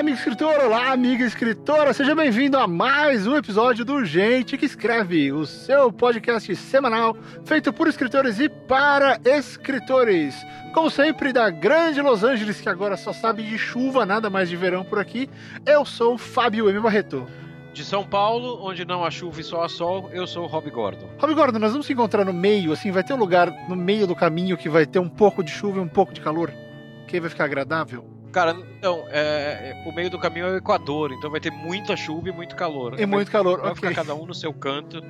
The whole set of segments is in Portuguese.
amigo escritor, olá, amiga escritora, seja bem-vindo a mais um episódio do Gente que Escreve, o seu podcast semanal feito por escritores e para escritores. Como sempre, da grande Los Angeles, que agora só sabe de chuva, nada mais de verão por aqui, eu sou Fábio M. Barreto. De São Paulo, onde não há chuva e só há sol, eu sou o Rob Gordon. Rob Gordon, nós vamos se encontrar no meio, assim, vai ter um lugar no meio do caminho que vai ter um pouco de chuva e um pouco de calor, que aí vai ficar agradável. Cara, então, é, o meio do caminho é o Equador, então vai ter muita chuva e muito calor. E vai, muito calor, Vai ficar cada um no seu canto.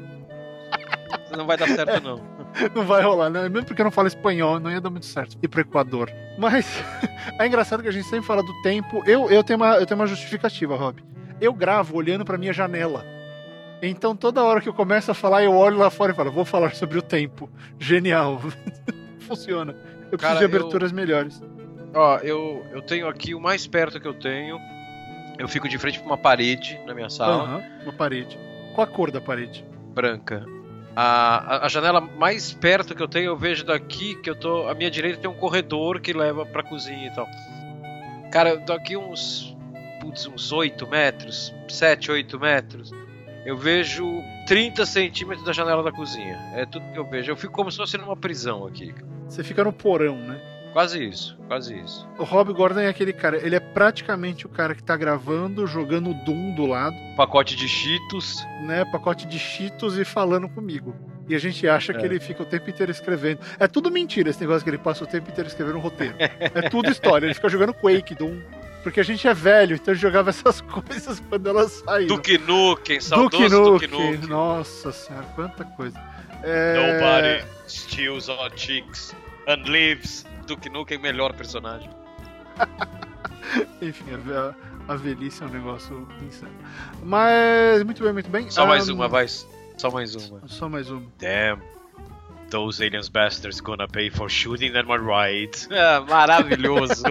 não vai dar certo, não. Não vai rolar, né? Mesmo porque eu não falo espanhol, não ia dar muito certo. Ir pro Equador. Mas é engraçado que a gente sempre fala do tempo. Eu, eu, tenho, uma, eu tenho uma justificativa, Rob. Eu gravo olhando pra minha janela. Então toda hora que eu começo a falar, eu olho lá fora e falo, vou falar sobre o tempo. Genial. Funciona. Eu preciso Cara, de eu- aberturas melhores. Ó, eu, eu tenho aqui o mais perto que eu tenho. Eu fico de frente pra uma parede na minha sala, Aham, uma parede. Qual a cor da parede? branca. A, a, a janela mais perto que eu tenho, eu vejo daqui que eu tô. A minha direita tem um corredor que leva pra cozinha e tal. Cara, daqui uns. Putz, uns 8 metros, 7, 8 metros. Eu vejo 30 centímetros da janela da cozinha. É tudo que eu vejo. Eu fico como se fosse numa prisão aqui. Você fica no porão, né? Quase isso, quase isso. O Rob Gordon é aquele cara, ele é praticamente o cara que tá gravando, jogando Doom do lado. Pacote de Cheetos. né, pacote de cheetos e falando comigo. E a gente acha que É. ele fica o tempo inteiro escrevendo. É tudo mentira esse negócio que ele passa o tempo inteiro escrevendo um roteiro. É tudo história. Ele fica jogando Quake, Doom. Porque a gente é velho, então jogava essas coisas quando elas saíram. Duke Nukem, Duke saudoso Duke Nukem. Nukem. Nossa senhora, quanta coisa. É... Nobody steals our chicks and lives. Duke Nukem, melhor personagem. Enfim, a, a velhice é um negócio insano. Mas, muito bem, muito bem. Só mais Ahn, uma, vai. Só mais uma. Só mais uma. Damn. Those aliens bastards gonna pay for shooting them right. Ah, maravilhoso.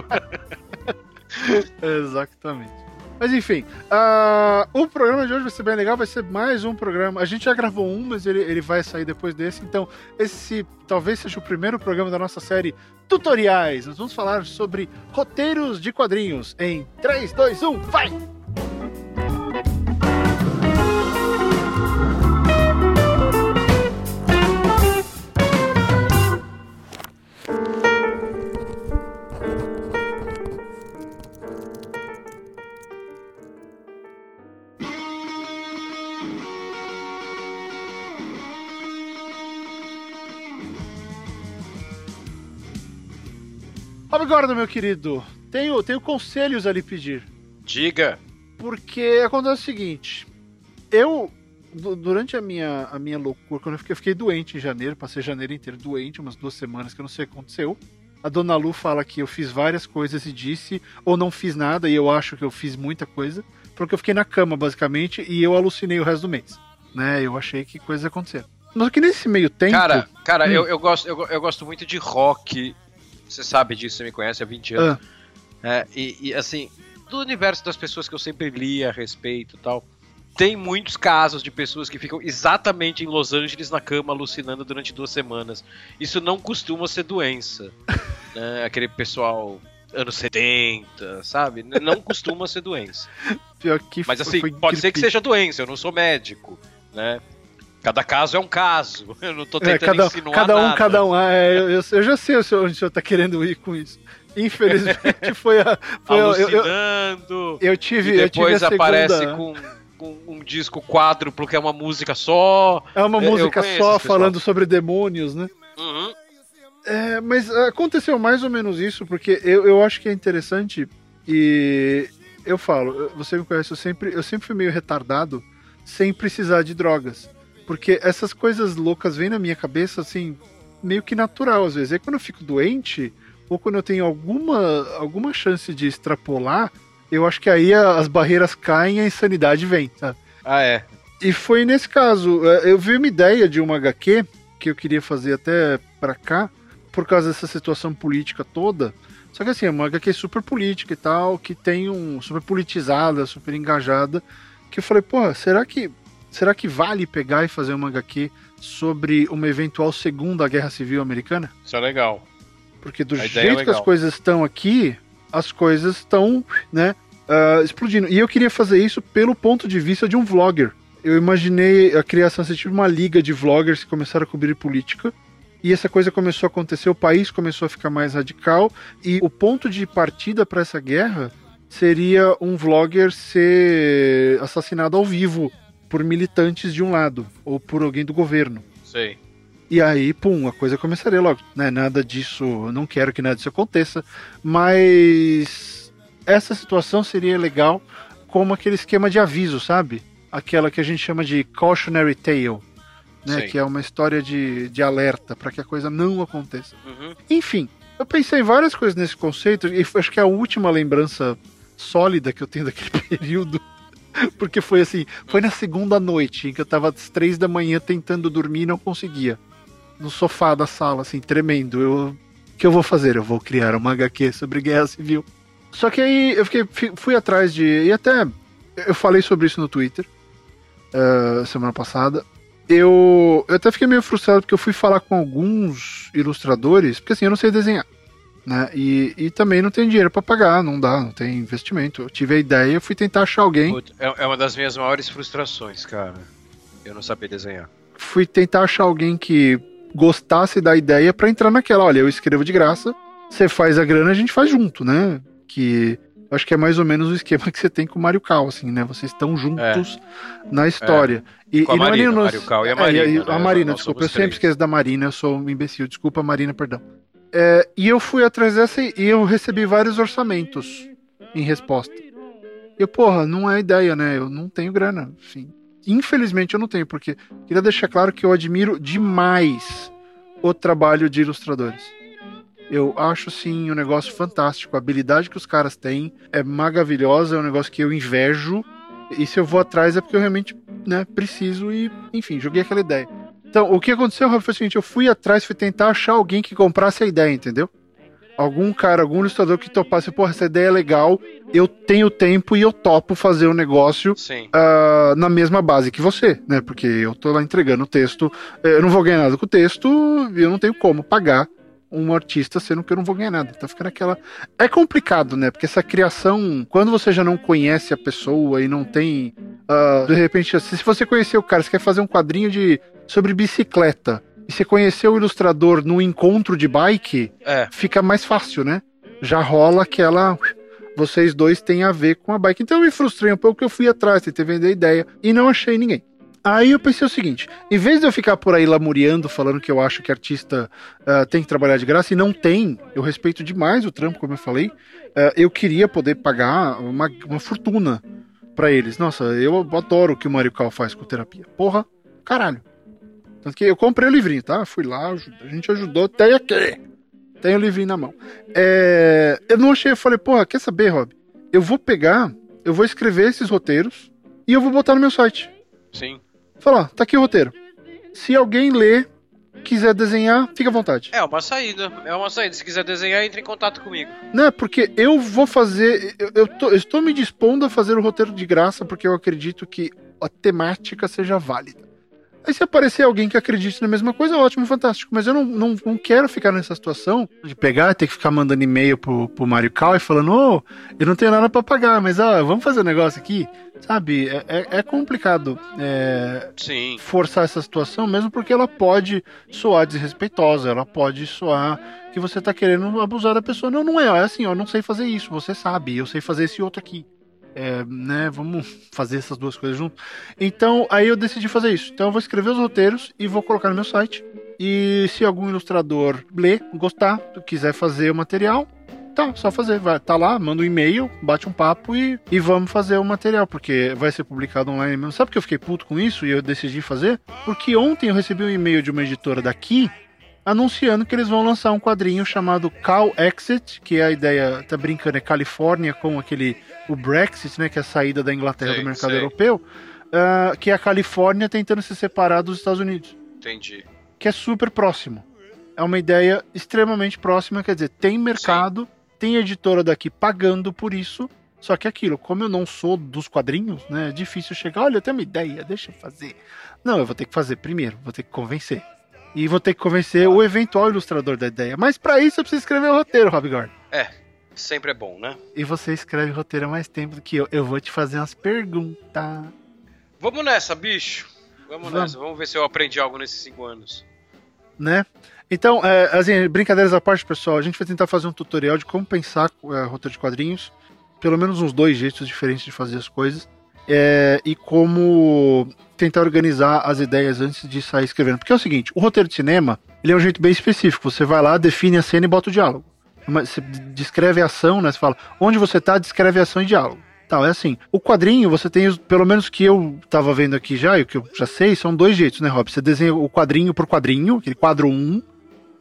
Exatamente. Mas enfim, ah, o programa de hoje vai ser bem legal, vai ser mais um programa. A gente já gravou um, mas ele, ele vai sair depois desse. Então, esse talvez seja o primeiro programa da nossa série Tutoriais. Nós vamos falar sobre roteiros de quadrinhos em 3, 2, 1, vai! Gordon, meu querido, tenho, tenho conselhos a lhe pedir. Diga. Porque acontece o seguinte: eu, du- durante a minha, a minha loucura, quando eu fiquei, eu fiquei doente em janeiro, passei janeiro inteiro doente, umas duas semanas que eu não sei o que aconteceu. A dona Lu fala que eu fiz várias coisas e disse, ou não fiz nada, e eu acho que eu fiz muita coisa, porque eu fiquei na cama, basicamente, e eu alucinei o resto do mês. Né? Eu achei que coisas aconteceram. Mas que nesse meio tempo. Cara, cara, Hum. eu, eu, gosto, eu, eu gosto muito de rock. Você sabe disso, você me conhece há 20 anos. É, e, e, assim, do universo das pessoas que eu sempre li a respeito e tal. Tem muitos casos de pessoas que ficam exatamente em Los Angeles na cama alucinando durante duas semanas. Isso não costuma ser doença. né? Aquele pessoal anos 70, sabe? Não costuma ser doença. pior que Mas assim, pode ser que gripe. seja doença, eu não sou médico, né? Cada caso é um caso. Eu não tô É, tentando cada, insinuar cada um, nada. cada um. Ah, é, eu, eu- eu já sei onde o senhor tá querendo ir com isso. Infelizmente foi a. Foi a eu, eu, Alucinando. eu tive, e eu tive a depois segunda. aparece com, um disco quádruplo que é uma música só. É uma eu música só falando sobre demônios, né? Uhum. É, mas aconteceu mais ou menos isso, porque eu, eu acho que é interessante e eu falo, você me conhece, eu sempre, eu sempre fui meio retardado sem precisar de drogas. Porque essas coisas loucas vêm na minha cabeça, assim, meio que natural às vezes. Aí quando eu fico doente, ou quando eu tenho alguma, alguma chance de extrapolar, eu acho que aí as barreiras caem e a insanidade vem, sabe? Ah, é. E foi nesse caso, é, eu vi uma ideia de uma HQ que eu queria fazer até pra cá, por causa dessa situação política toda. Só que assim, é uma HQ super política e tal, que tem um super politizada, super engajada, que eu falei, pô, será que será que vale pegar e fazer uma HQ sobre uma eventual segunda guerra civil americana? Isso é legal. Porque do A jeito é que as coisas estão aqui, as coisas estão, né, uh, explodindo. E eu queria fazer isso pelo ponto de vista de um vlogger. Eu imaginei a criação, assim, tipo uma liga de vloggers que começaram a cobrir política. E essa coisa começou a acontecer, o país começou a ficar mais radical. E o ponto de partida para essa guerra seria um vlogger ser assassinado ao vivo por militantes de um lado, ou por alguém do governo. Sei. E aí, pum, a coisa começaria logo. Né? Nada disso, não quero que nada disso aconteça, mas essa situação seria legal como aquele esquema de aviso, sabe? Aquela que a gente chama de cautionary tale, né? Que é uma história de, de alerta para que a coisa não aconteça. Uhum. Enfim, eu pensei em várias coisas nesse conceito e acho que é a última lembrança sólida que eu tenho daquele período porque foi assim, foi na segunda noite em que eu tava às três da manhã tentando dormir e não conseguia no sofá da sala, assim, tremendo. Eu, o que eu vou fazer? Eu vou criar uma HQ sobre guerra civil. Só que aí eu fiquei, fui atrás de. E até eu falei sobre isso no Twitter uh, semana passada. Eu, eu até fiquei meio frustrado porque eu fui falar com alguns ilustradores, porque assim, eu não sei desenhar. Né? E, e também não tem dinheiro para pagar, não dá, não tem investimento. Eu tive a ideia, fui tentar achar alguém. É, é uma das minhas maiores frustrações, cara. Eu não saber desenhar. Fui tentar achar alguém que gostasse da ideia para entrar naquela. Olha, eu escrevo de graça, você faz a grana, a gente faz junto, né? Que acho que é mais ou menos o esquema que você tem com o Mario Cal, assim, né? Vocês estão juntos é. na história. É. E, a e não Marina, é nem Mario Cal e a Marina. É, e, né? a Marina, desculpa, eu sempre esqueço da Marina, eu sou um imbecil. Desculpa, Marina, perdão. É, e eu fui atrás dessa e eu recebi vários orçamentos em resposta. Eu, porra, não é ideia, né? Eu não tenho grana, enfim. Infelizmente eu não tenho, porque queria deixar claro que eu admiro demais o trabalho de ilustradores. Eu acho sim um negócio fantástico. A habilidade que os caras têm é maravilhosa, é um negócio que eu invejo. E se eu vou atrás é porque eu realmente né, preciso e, enfim, joguei aquela ideia. Então, o que aconteceu, Rafa, foi o seguinte: eu fui atrás, fui tentar achar alguém que comprasse a ideia, entendeu? algum cara, algum ilustrador que topasse, porra, essa ideia é legal, eu tenho tempo e eu topo fazer o um negócio uh, na mesma base que você, né? Porque eu tô lá entregando o texto, eh, eu não vou ganhar nada com o texto, eu não tenho como pagar um artista sendo que eu não vou ganhar nada. Então fica naquela. É complicado, né? Porque essa criação, quando você já não conhece a pessoa e não tem. Uh, de repente, se você conhecer o cara, você quer fazer um quadrinho de sobre bicicleta e você conhecer o ilustrador no encontro de bike, é. fica mais fácil, né? Já rola aquela. Vocês dois têm a ver com a bike. Então eu me frustrei um pouco porque eu fui atrás, tentei vender a ideia e não achei ninguém. Aí eu pensei o seguinte: em vez de eu ficar por aí lamuriando, falando que eu acho que artista uh, tem que trabalhar de graça, e não tem, eu respeito demais o trampo, como eu falei, uh, eu queria poder pagar uma, uma fortuna para eles. Nossa, eu adoro o que o Mario Cal faz com terapia. Porra, caralho. Tanto que eu comprei o livrinho, tá? Fui lá, a gente ajudou até aqui. Tem o livrinho na mão. É, eu não achei, eu falei, porra, quer saber, Rob? Eu vou pegar, eu vou escrever esses roteiros e eu vou botar no meu site. Sim. Falar, tá aqui o roteiro. Se alguém ler, quiser desenhar, fica à vontade. É uma saída, é uma saída. Se quiser desenhar, entre em contato comigo. Não, é porque eu vou fazer. Eu, eu, tô, eu estou me dispondo a fazer o roteiro de graça porque eu acredito que a temática seja válida. Aí se aparecer alguém que acredite na mesma coisa, ótimo, fantástico. Mas eu não, não, não quero ficar nessa situação de pegar, ter que ficar mandando e-mail pro, pro Mario Cal e falando, ô, oh, eu não tenho nada para pagar, mas ó, vamos fazer um negócio aqui. Sabe, é, é, é complicado é, forçar essa situação, mesmo porque ela pode soar desrespeitosa, ela pode soar que você tá querendo abusar da pessoa. Não, não é, é assim, ó, eu não sei fazer isso, você sabe, eu sei fazer esse outro aqui é, né, vamos fazer essas duas coisas junto. Então, aí eu decidi fazer isso. Então, eu vou escrever os roteiros e vou colocar no meu site. E se algum ilustrador ler, gostar, quiser fazer o material, tá, só fazer. Vai, tá lá, manda um e-mail, bate um papo e, e vamos fazer o material, porque vai ser publicado online mesmo. Sabe que eu fiquei puto com isso e eu decidi fazer? Porque ontem eu recebi um e-mail de uma editora daqui anunciando que eles vão lançar um quadrinho chamado Cal Exit, que é a ideia, tá brincando, é Califórnia com aquele o Brexit, né, que é a saída da Inglaterra do mercado europeu, uh, que é a Califórnia tentando se separar dos Estados Unidos. Entendi. Que é super próximo. É uma ideia extremamente próxima, quer dizer, tem mercado, sim. tem editora daqui pagando por isso, só que aquilo, como eu não sou dos quadrinhos, né, é difícil chegar, olha, eu tenho uma ideia, deixa eu fazer. Não, eu vou ter que fazer primeiro, vou ter que convencer. E vou ter que convencer o eventual ilustrador da ideia. Mas para isso eu preciso escrever o roteiro, Rob Gordon. É. sempre é bom, né? E você escreve roteiro há mais tempo do que eu. Eu vou te fazer umas perguntas. Vamos nessa, bicho. Vamos, Vamos. nessa. Vamos ver se eu aprendi algo nesses cinco anos. Né? Então, é, assim, brincadeiras à parte, pessoal, a gente vai tentar fazer um tutorial de como pensar é, roteiro de quadrinhos. Pelo menos uns dois jeitos diferentes de fazer as coisas. É, e como tentar organizar as ideias antes de sair escrevendo. Porque é o seguinte, o roteiro de cinema, ele é um jeito bem específico. Você vai lá, define a cena e bota o diálogo. Você descreve a ação, né? Você fala onde você tá, descreve a ação e diálogo. Tal, é assim. O quadrinho, você tem, pelo menos que eu tava vendo aqui já, e o que eu já sei, são dois jeitos, né, Rob? Você desenha o quadrinho por quadrinho, aquele quadro 1, um,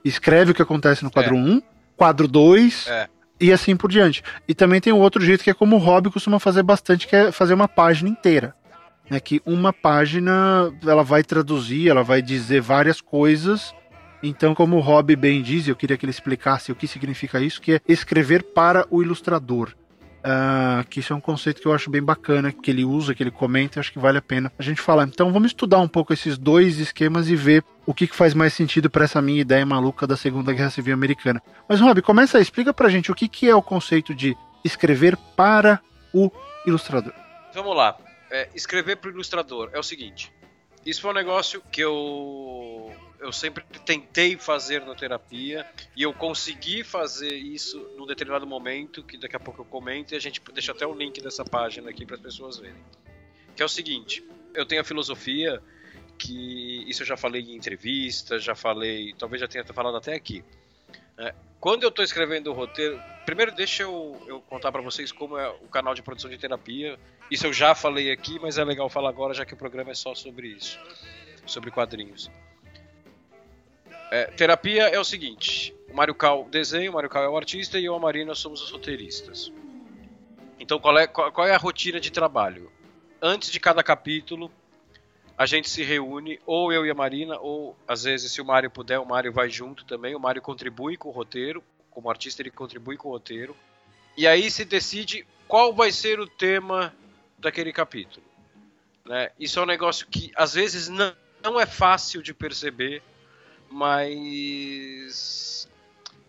escreve o que acontece no quadro 1, é. um, quadro 2, é. E assim por diante. E também tem o outro jeito que é como o Rob costuma fazer bastante, que é fazer uma página inteira. Né, que uma página ela vai traduzir, ela vai dizer várias coisas. Então, como o Rob bem diz, eu queria que ele explicasse o que significa isso, que é escrever para o ilustrador. Uh, que isso é um conceito que eu acho bem bacana, que ele usa, que ele comenta, acho que vale a pena a gente falar. Então vamos estudar um pouco esses dois esquemas e ver o que, que faz mais sentido para essa minha ideia maluca da Segunda Guerra Civil Americana. Mas Rob, começa aí, explica pra gente o que, que é o conceito de escrever para o ilustrador. Vamos lá. É, escrever para o ilustrador é o seguinte. Isso foi um negócio que eu eu sempre tentei fazer na terapia e eu consegui fazer isso num determinado momento, que daqui a pouco eu comento e a gente deixa até o link dessa página aqui para as pessoas verem. Que é o seguinte, eu tenho a filosofia que isso eu já falei em entrevistas, já falei, talvez já tenha falado até aqui. É, quando eu estou escrevendo o roteiro, primeiro deixa eu, eu contar para vocês como é o canal de produção de terapia. Isso eu já falei aqui, mas é legal falar agora já que o programa é só sobre isso, sobre quadrinhos. É, terapia é o seguinte: o Mario Cal desenha, o Mario Cal é o artista e eu a Marina somos os roteiristas. Então, qual é, qual é a rotina de trabalho? Antes de cada capítulo, a gente se reúne, ou eu e a Marina, ou às vezes, se o Mário puder, o Mário vai junto também. O Mário contribui com o roteiro, como artista, ele contribui com o roteiro. E aí se decide qual vai ser o tema daquele capítulo. Né? Isso é um negócio que às vezes não, não é fácil de perceber mas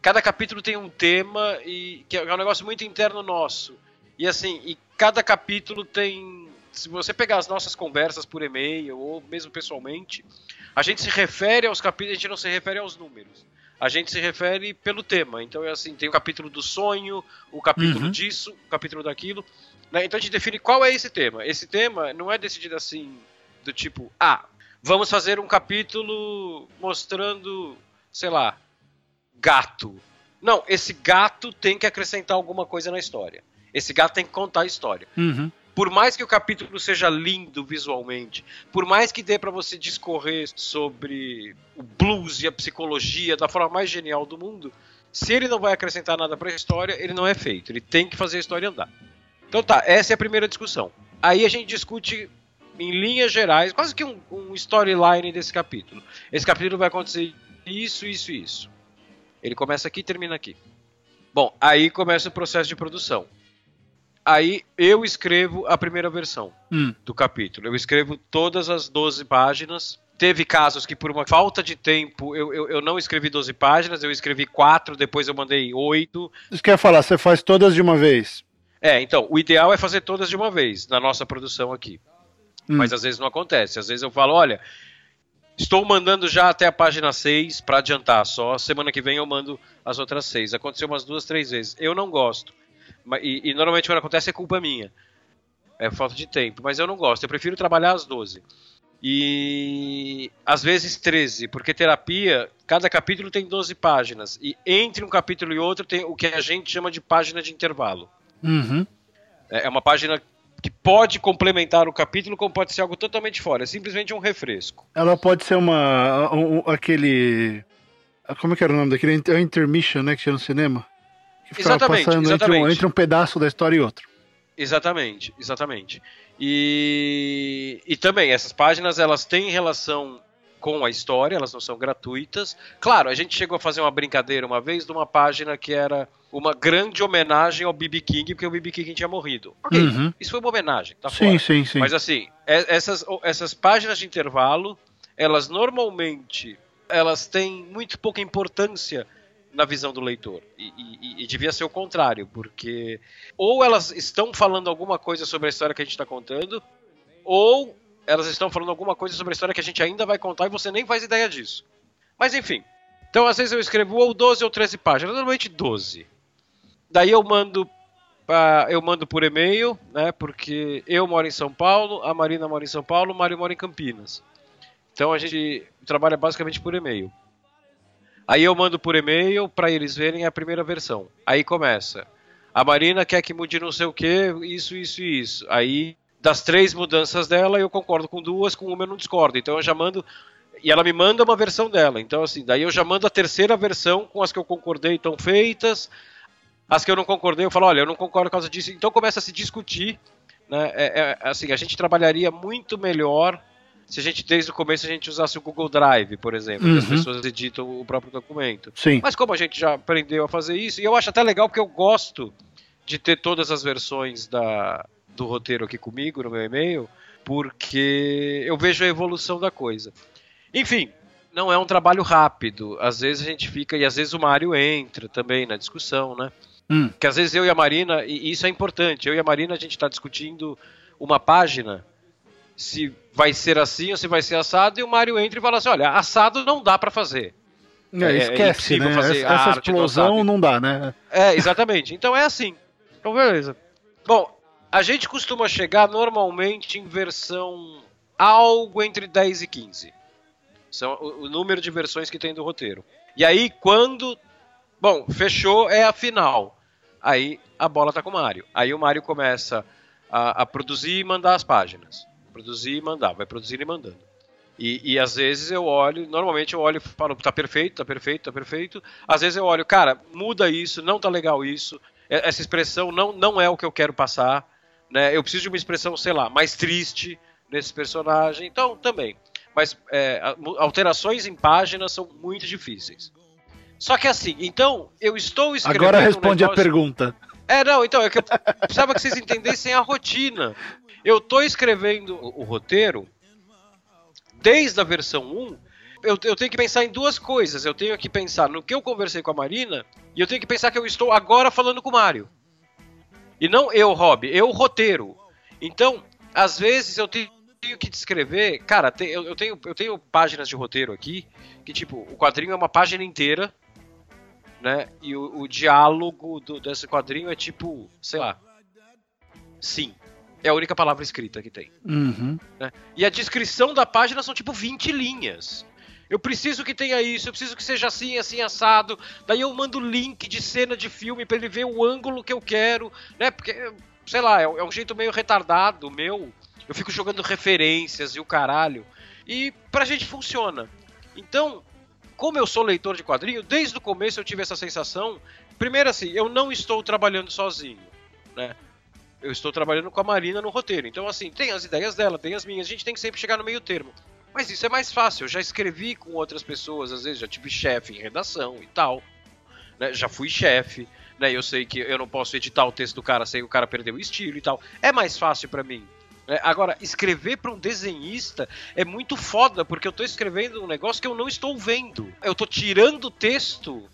cada capítulo tem um tema e que é um negócio muito interno nosso. E assim, e cada capítulo tem se você pegar as nossas conversas por e-mail ou mesmo pessoalmente, a gente se refere aos capítulos, a gente não se refere aos números. A gente se refere pelo tema. Então é assim, tem o capítulo do sonho, o capítulo uhum. disso, o capítulo daquilo. Né? Então a gente define qual é esse tema. Esse tema não é decidido assim, do tipo, ah, Vamos fazer um capítulo mostrando, sei lá, gato. Não, esse gato tem que acrescentar alguma coisa na história. Esse gato tem que contar a história. Uhum. Por mais que o capítulo seja lindo visualmente, por mais que dê para você discorrer sobre o blues e a psicologia da forma mais genial do mundo, se ele não vai acrescentar nada para a história, ele não é feito. Ele tem que fazer a história andar. Então tá, essa é a primeira discussão. Aí a gente discute em linhas gerais, quase que um, um storyline desse capítulo. Esse capítulo vai acontecer isso, isso e isso. Ele começa aqui e termina aqui. Bom, aí começa o processo de produção. Aí eu escrevo a primeira versão hum. do capítulo. Eu escrevo todas as 12 páginas. Teve casos que, por uma falta de tempo, eu, eu, eu não escrevi 12 páginas, eu escrevi 4, depois eu mandei 8. Isso quer falar, você faz todas de uma vez? É, então, o ideal é fazer todas de uma vez, na nossa produção aqui. Hum. Mas às vezes não acontece. Às vezes eu falo, olha, estou mandando já até a página 6 para adiantar só. Semana que vem eu mando as outras 6. Aconteceu umas duas, três vezes. Eu não gosto. E, e normalmente quando acontece é culpa minha. É falta de tempo. Mas eu não gosto. Eu prefiro trabalhar às 12. E às vezes 13, porque terapia, cada capítulo tem 12 páginas. E entre um capítulo e outro tem o que a gente chama de página de intervalo. Uhum. É, é uma página que pode complementar o capítulo, como pode ser algo totalmente fora. É simplesmente um refresco. Ela pode ser uma. Um, aquele. Como é que era o nome daquele? É intermission, né? Que tinha no cinema. Exatamente, passando exatamente. Entre, um, entre um pedaço da história e outro. Exatamente, exatamente. E, e também, essas páginas elas têm relação com a história, elas não são gratuitas. Claro, a gente chegou a fazer uma brincadeira uma vez de uma página que era uma grande homenagem ao BB King, porque o BB King tinha morrido. Ok, uhum. isso foi uma homenagem, tá sim, fora. Sim, sim. Mas assim, é, essas, essas páginas de intervalo, elas normalmente elas têm muito pouca importância na visão do leitor. E, e, e, devia ser o contrário, porque ou elas estão falando alguma coisa sobre a história que a gente está contando, ou elas estão falando alguma coisa sobre a história que a gente ainda vai contar e você nem faz ideia disso. Mas enfim. Então às vezes eu escrevo ou 12 ou 13 páginas, normalmente 12. Daí eu mando eu mando por e-mail, né? Porque eu moro em São Paulo, a Marina mora em São Paulo, o Mário mora em Campinas. Então a gente trabalha basicamente por e-mail. Aí eu mando por e-mail para eles verem a primeira versão. Aí começa. A Marina quer que mude não sei o que, isso, isso e isso. Aí, das três mudanças dela, eu concordo com duas, com uma eu não discordo. Então eu já mando. E ela me manda uma versão dela. Então, assim, daí eu já mando a terceira versão com as que eu concordei estão feitas. As que eu não concordei, eu falo, olha, eu não concordo por causa disso. Então começa a se discutir. Né? É, é, assim, a gente trabalharia muito melhor se a gente desde o começo a gente usasse o Google Drive, por exemplo, uhum. que as pessoas editam o próprio documento. Sim. Mas como a gente já aprendeu a fazer isso, e eu acho até legal porque eu gosto de ter todas as versões da, do roteiro aqui comigo no meu e-mail, porque eu vejo a evolução da coisa. Enfim, não é um trabalho rápido. Às vezes a gente fica, e às vezes o Mário entra também na discussão, né? Hum. Que às vezes eu e a Marina, e isso é importante, eu e a Marina a gente está discutindo uma página se vai ser assim ou se vai ser assado, e o Mario entra e fala assim: olha, assado não dá para fazer. É, é esquece, é né? Fazer essa, essa explosão não dá, né? É, exatamente. Então é assim. Então, beleza. Bom, a gente costuma chegar normalmente em versão algo entre 10 e 15. São o, o número de versões que tem do roteiro. E aí, quando. Bom, fechou, é a final. Aí a bola tá com o Mario. Aí o Mario começa a, a produzir e mandar as páginas produzir e mandar, vai produzindo e mandando. E, e, às vezes eu olho, normalmente eu olho e falo, tá perfeito, tá perfeito, tá perfeito. Às vezes eu olho, cara, muda isso, não tá legal isso, essa expressão não, não é o que eu quero passar, né? Eu preciso de uma expressão, sei lá, mais triste nesse personagem, então também. Mas é, alterações em páginas são muito difíceis. Só que assim, então, eu estou escrevendo. Agora responde um negócio... a pergunta. É, não, então, é que eu precisava que vocês entendessem a rotina. Eu tô escrevendo o, o roteiro desde a versão 1. Eu, eu, tenho que pensar em duas coisas. Eu tenho que pensar no que eu conversei com a Marina e eu tenho que pensar que eu estou agora falando com o Mário. E não eu, Rob, eu, roteiro. Então, às vezes eu tenho que descrever. Cara, eu, tenho, eu tenho páginas de roteiro aqui que, tipo, o quadrinho é uma página inteira, né? E o, o diálogo do, desse quadrinho é tipo, sei lá, sim. É a única palavra escrita que tem. Uhum. Né? E a descrição da página são tipo 20 linhas. Eu preciso que tenha isso, eu preciso que seja assim, assim, assado. Daí eu mando link de cena de filme para ele ver o ângulo que eu quero, né? Porque, sei lá, é, é um jeito meio retardado meu. Eu fico jogando referências e o caralho. E pra gente funciona. Então, como eu sou leitor de quadrinho, desde o começo eu tive essa sensação. Primeiro assim, eu não estou trabalhando sozinho, né? Eu estou trabalhando com a Marina no roteiro. Então, assim, tem as ideias dela, tem as minhas, a gente tem que sempre chegar no meio termo. Mas isso é mais fácil, eu já escrevi com outras pessoas, às vezes já tive chefe em redação e tal. Né? Já fui chefe, né? Eu sei que eu não posso editar o texto do cara sem o cara perder o estilo e tal. É mais fácil para mim. Né? Agora, escrever para um desenhista é muito foda, porque eu tô escrevendo um negócio que eu não estou vendo. Eu tô tirando o texto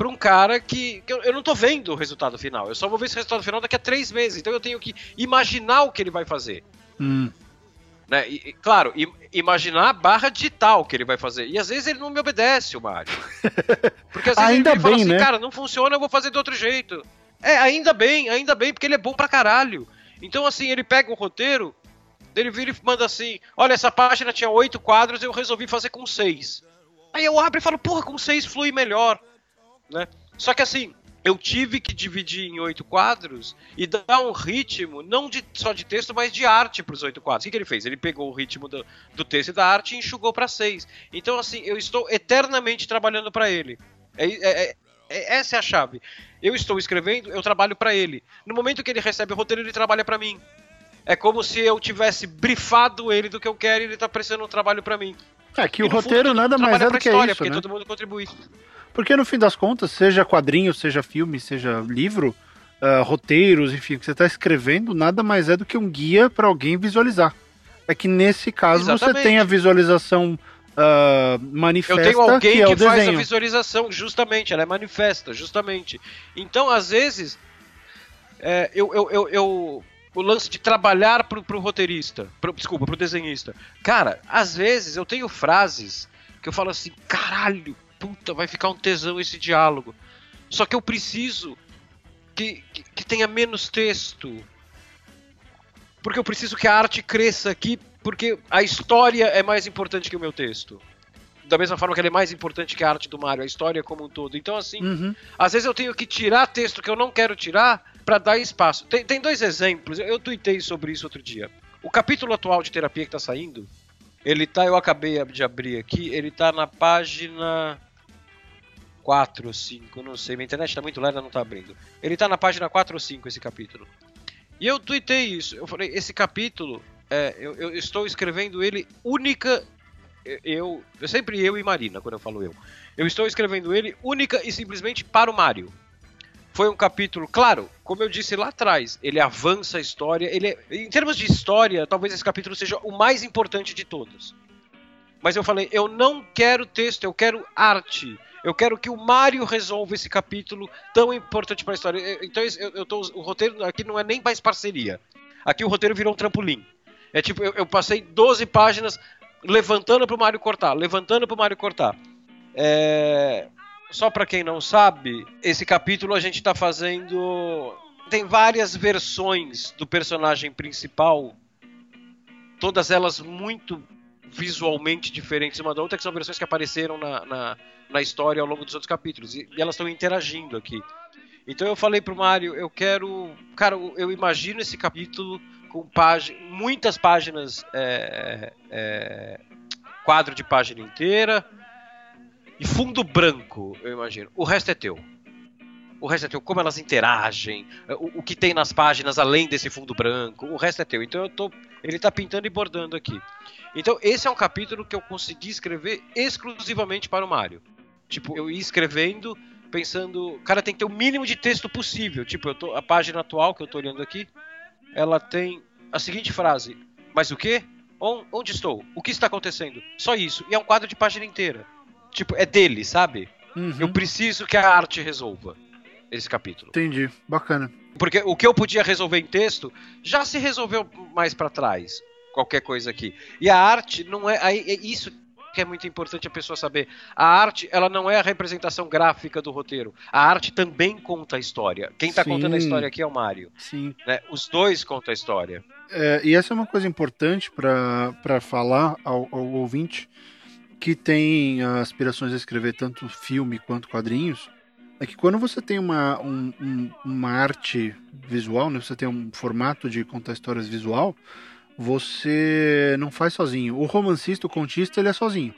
para um cara que, que eu, eu, não tô vendo o resultado final. Eu só vou ver esse resultado final daqui a três meses. Então eu tenho que imaginar o que ele vai fazer. Hum. Né? E, claro, imaginar a barra digital que ele vai fazer. E às vezes ele não me obedece, o Mario. Porque às vezes ainda ele bem, fala assim, né? cara, não funciona, eu vou fazer de outro jeito. É, ainda bem, ainda bem, porque ele é bom pra caralho. Então, assim, ele pega o roteiro, ele vira e manda assim: olha, essa página tinha oito quadros, eu resolvi fazer com seis. Aí eu abro e falo, porra, com seis flui melhor né? Só que assim, eu tive que dividir em oito quadros e dar um ritmo, não de, só de texto, mas de arte para os oito quadros. O que, que, ele fez? Ele pegou o ritmo do, do texto e da arte e enxugou para seis. Então, assim, eu estou eternamente trabalhando para ele. É, é, é, é, essa é a chave. Eu estou escrevendo, eu trabalho para ele. No momento que ele recebe o roteiro, ele trabalha para mim. É como se eu tivesse brifado ele do que eu quero e ele está prestando um trabalho para mim. É que e o roteiro fundo, nada mais é do que história, isso, porque né? todo mundo contribui. Porque no fim das contas, seja quadrinho, seja filme, seja livro, uh, roteiros, enfim, o que você está escrevendo nada mais é do que um guia para alguém visualizar. É que nesse caso Exatamente. você tem a visualização uh, manifesta. Eu tenho alguém que, que, é o faz desenho. a visualização, justamente, ela é manifesta, justamente. Então, às vezes, é, eu, eu, eu, eu, o lance de trabalhar pro, pro roteirista, pro, desculpa, pro desenhista. Cara, às vezes eu tenho frases que eu falo assim, caralho, puta, vai ficar um tesão esse diálogo. Só que eu preciso que, que, que tenha menos texto. Porque eu preciso que a arte cresça aqui, porque a história é mais importante que o meu texto. Da mesma forma que ela é mais importante que a arte do Mario, a história como um todo. Então, assim, Uhum. às vezes eu tenho que tirar texto que eu não quero tirar para dar espaço. Tem, tem dois exemplos, eu, eu tuitei sobre isso outro dia. O capítulo atual de terapia que tá saindo, ele tá, eu acabei de abrir aqui, ele tá na página 4 ou 5, não sei, minha internet tá muito lenta, não tá abrindo. Ele tá na página 4 ou 5 esse capítulo. E eu tuitei isso, eu falei, esse capítulo, é, eu, eu estou escrevendo ele única eu, eu sempre eu e Marina quando eu falo eu. Eu estou escrevendo ele única e simplesmente para o Mario. Foi um capítulo, claro, como eu disse lá atrás, ele avança a história. Ele é- em termos de história, talvez esse capítulo seja o mais importante de todos. Mas eu falei, eu não quero texto, eu quero arte. Eu quero que o Mario resolva esse capítulo tão importante para a história. Eu- Então eu, eu tô, o roteiro aqui não é nem mais parceria. Aqui o roteiro virou um trampolim. É tipo, eu, eu passei 12 páginas levantando pro Mario cortar, levantando pro Mario cortar. É... Só pra quem não sabe, esse capítulo a gente tá fazendo. Tem várias versões do personagem principal, todas elas muito visualmente diferentes uma da outra, que são versões que apareceram na, na, na história ao longo dos outros capítulos. E, elas estão interagindo aqui. Então eu falei pro Mario, eu quero. Cara, eu imagino esse capítulo com muitas páginas. é, é, quadro de página inteira. E fundo branco, eu imagino. O resto é teu. O resto é teu. Como elas interagem, o, o que tem nas páginas além desse fundo branco, o resto é teu. Então eu tô. Ele tá pintando e bordando aqui. Então esse é um capítulo que eu consegui escrever exclusivamente para o Mario. Tipo, eu ia escrevendo pensando, cara, tem que ter o mínimo de texto possível. Tipo, eu tô, a página atual que eu tô olhando aqui, ela tem a seguinte frase: Mas o quê? On- Onde estou? O que está acontecendo? Só isso. E é um quadro de página inteira. Tipo, é dele, sabe? Uhum. Eu preciso que a arte resolva esse capítulo. Entendi, bacana. Porque o que eu podia resolver em texto já se resolveu mais pra trás. Qualquer coisa aqui. E a arte não é. aí É isso que é muito importante a pessoa saber. A arte, ela não é a representação gráfica do roteiro. A arte também conta a história. Quem tá Sim. contando a história aqui é o Mário. Sim. Né? Os dois contam a história. É, e essa é uma coisa importante para falar ao, ao ouvinte que tem aspirações a escrever tanto filme quanto quadrinhos. É que quando você tem uma, um- um- uma arte visual, né, você tem um formato de contar histórias visual, você não faz sozinho. O romancista, o contista, ele é sozinho.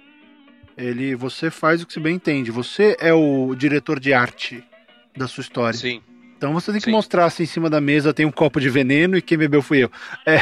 Ele, você faz o que se bem entende. Você é o diretor de arte da sua história. Sim. Então você tem que Sim. mostrar se em cima da mesa tem um copo de veneno e quem bebeu fui eu. É,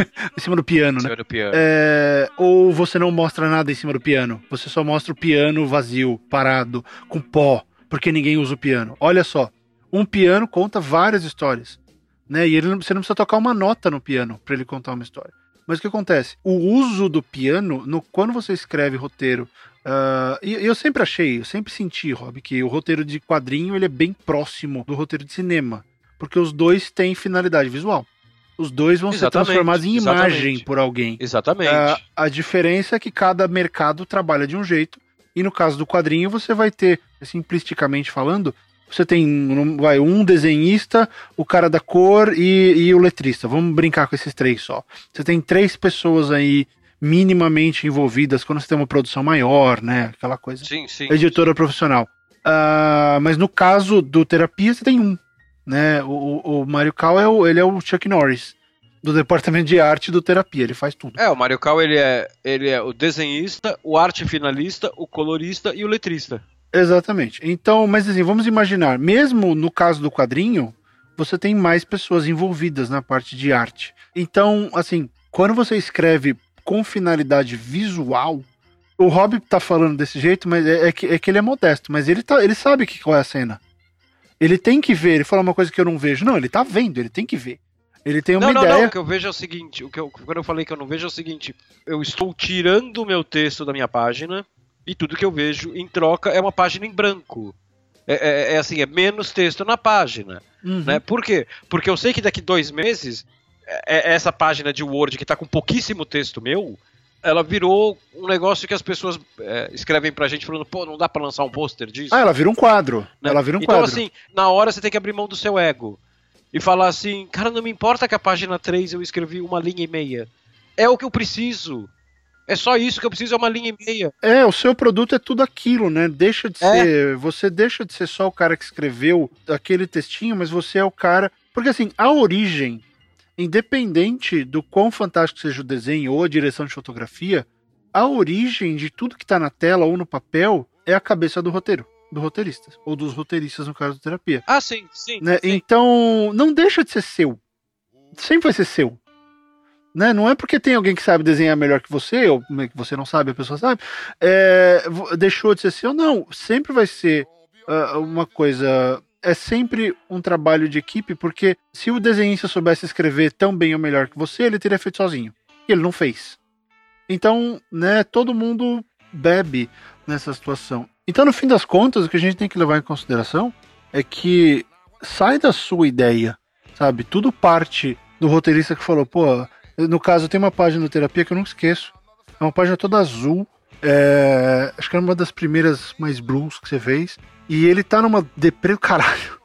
em cima do piano, né? Senhor do piano. É, ou você não mostra nada em cima do piano. Você só mostra o piano vazio, parado, com pó, porque ninguém usa o piano. Olha só, um piano conta várias histórias, né? E ele, você não precisa tocar uma nota no piano para ele contar uma história. Mas o que acontece? O uso do piano, no, quando você escreve roteiro, ah, e eu sempre achei, eu sempre senti, Rob, que o roteiro de quadrinho ele é bem próximo do roteiro de cinema, porque os dois têm finalidade visual. Os dois vão ser Exatamente, transformados em imagem exatamente. por alguém. Exatamente. Ah, a diferença é que cada mercado trabalha de um jeito. E no caso do quadrinho, você vai ter, simplisticamente falando, você tem um- vai, um desenhista, o cara da cor e, e o letrista. Vamos brincar com esses três só. Você tem três pessoas aí minimamente envolvidas quando você tem uma produção maior, né? Aquela coisa. sim, sim. Editora profissional. Ah, mas no caso do terapia, você tem um. Né? O, o, o Mario Cal é o, ele é o Chuck Norris do departamento de arte do terapia. Ele faz tudo. É, o Mario Cal ele é, ele é o desenhista, o arte finalista, o colorista e o letrista. Exatamente. Então, mas assim, vamos imaginar, mesmo no caso do quadrinho, você tem mais pessoas envolvidas na parte de arte. Então, assim, quando você escreve com finalidade visual, o Rob tá falando desse jeito, mas é, é que, é que ele é modesto, mas ele, tá, ele sabe que qual é a cena. Ele tem que ver, ele fala uma coisa que eu não vejo. Não, ele tá vendo, ele tem que ver. Ele tem uma não, ideia. Não, não, o que eu vejo é o seguinte, o que eu, quando eu falei que eu não vejo é o seguinte, eu estou tirando o meu texto da minha página e tudo que eu vejo em troca é uma página em branco. É, é, é assim, é menos texto na página. Uhum. Né? Por quê? Porque eu sei que daqui dois meses, é, é essa página de Word que está com pouquíssimo texto meu, ela virou um negócio que as pessoas é, escrevem pra gente falando, pô, não dá pra lançar um pôster disso. Ah, ela vira um quadro. Né? Ela vira um então, quadro. Então, assim, na hora você tem que abrir mão do seu ego e falar assim, cara, não me importa que a página 3 eu escrevi uma linha e meia. É o que eu preciso. É só isso que eu preciso, é uma linha e meia. É, o seu produto é tudo aquilo, né? Deixa de é. ser. Você deixa de ser só o cara que escreveu aquele textinho, mas você é o cara. Porque assim, a origem, independente do quão fantástico seja o desenho ou a direção de fotografia, a origem de tudo que tá na tela ou no papel é a cabeça do roteiro do roteirista, ou dos roteiristas no caso da terapia. Ah, sim, sim, né? sim. Então, não deixa de ser seu. Sempre vai ser seu. Né? Não é porque tem alguém que sabe desenhar melhor que você, ou que você não sabe, a pessoa sabe, é, deixou de ser seu. Não, sempre vai ser uh, uma coisa. É sempre um trabalho de equipe, porque se o desenhista soubesse escrever tão bem ou melhor que você, ele teria feito sozinho. E ele não fez. Então, né, todo mundo bebe nessa situação. Então, no fim das contas, o que a gente tem que levar em consideração é que sai da sua ideia, sabe? Tudo parte do roteirista que falou, pô, no caso, tem uma página do Terapia que eu nunca esqueço. É uma página toda azul. É... Acho que era uma das primeiras mais blues que você fez. E ele tá numa deprê caralho.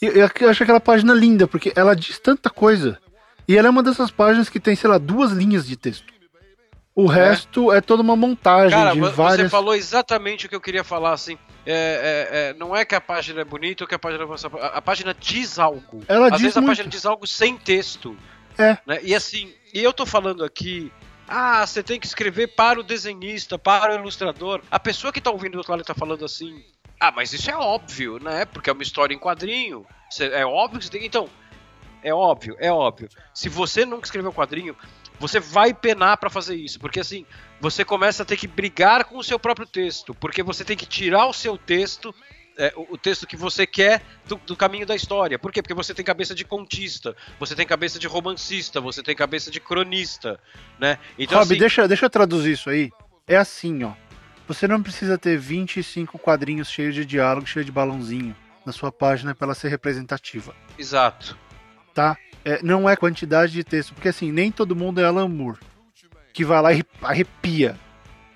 E eu acho aquela página linda, porque ela diz tanta coisa. E ela é uma dessas páginas que tem, sei lá, duas linhas de texto. O é. resto é toda uma montagem Cara, de várias. Você falou exatamente o que eu queria falar, assim. É, é, é, não é que a página é bonita ou que a página. A, a página diz algo. Ela Às diz vezes muito. a página diz algo sem texto. É. Né? E assim, e eu tô falando aqui. Ah, você tem que escrever para o desenhista, para o ilustrador. A pessoa que tá ouvindo do outro lado tá falando assim. Ah, mas isso é óbvio, né? Porque é uma história em quadrinho. É óbvio que você tem. Então, é óbvio, é óbvio. Se você nunca escreveu quadrinho, você vai penar para fazer isso, porque assim, você começa a ter que brigar com o seu próprio texto, porque você tem que tirar o seu texto é, o, texto que você quer do, do, caminho da história. Por quê? Porque você tem cabeça de contista, você tem cabeça de romancista, você tem cabeça de cronista, né? Então, Rob, assim... deixa, deixa eu traduzir isso aí. É assim, ó. Você não precisa ter 25 quadrinhos cheios de diálogo, cheios de balãozinho na sua página para ela ser representativa. Exato. Tá? é, não é quantidade de texto, porque assim, nem todo mundo é Alan Moore, que vai lá e arrepia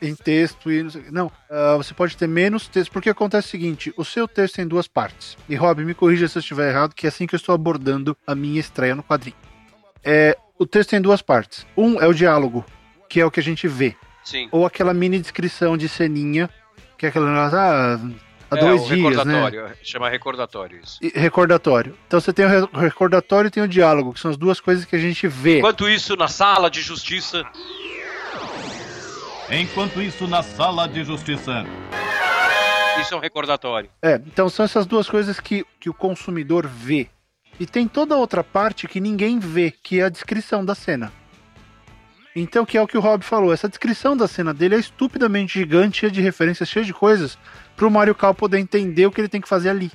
em texto e não sei, Não, uh, você pode ter menos texto, porque acontece o seguinte: o seu texto tem duas partes. E Rob, me corrija se eu estiver errado, que é assim que eu estou abordando a minha estreia no quadrinho. É, o texto tem duas partes. Um é o diálogo, que é o que a gente vê. Sim. Ou aquela mini descrição de ceninha, que é aquela. Ah, há é, dois dias, né? Chama recordatório isso. E, recordatório. Então você tem o recordatório e tem o diálogo, que são as duas coisas que a gente vê. Enquanto isso, na sala de justiça. Enquanto isso, na sala de justiça. Isso é um recordatório. É, então são essas duas coisas que, que o consumidor vê. E tem toda a outra parte que ninguém vê, que é a descrição da cena. Então, que é o que o Rob falou, essa descrição da cena dele é estupidamente gigante, cheia de referências, cheia de coisas, pro Mario Cal poder entender o que ele tem que fazer ali.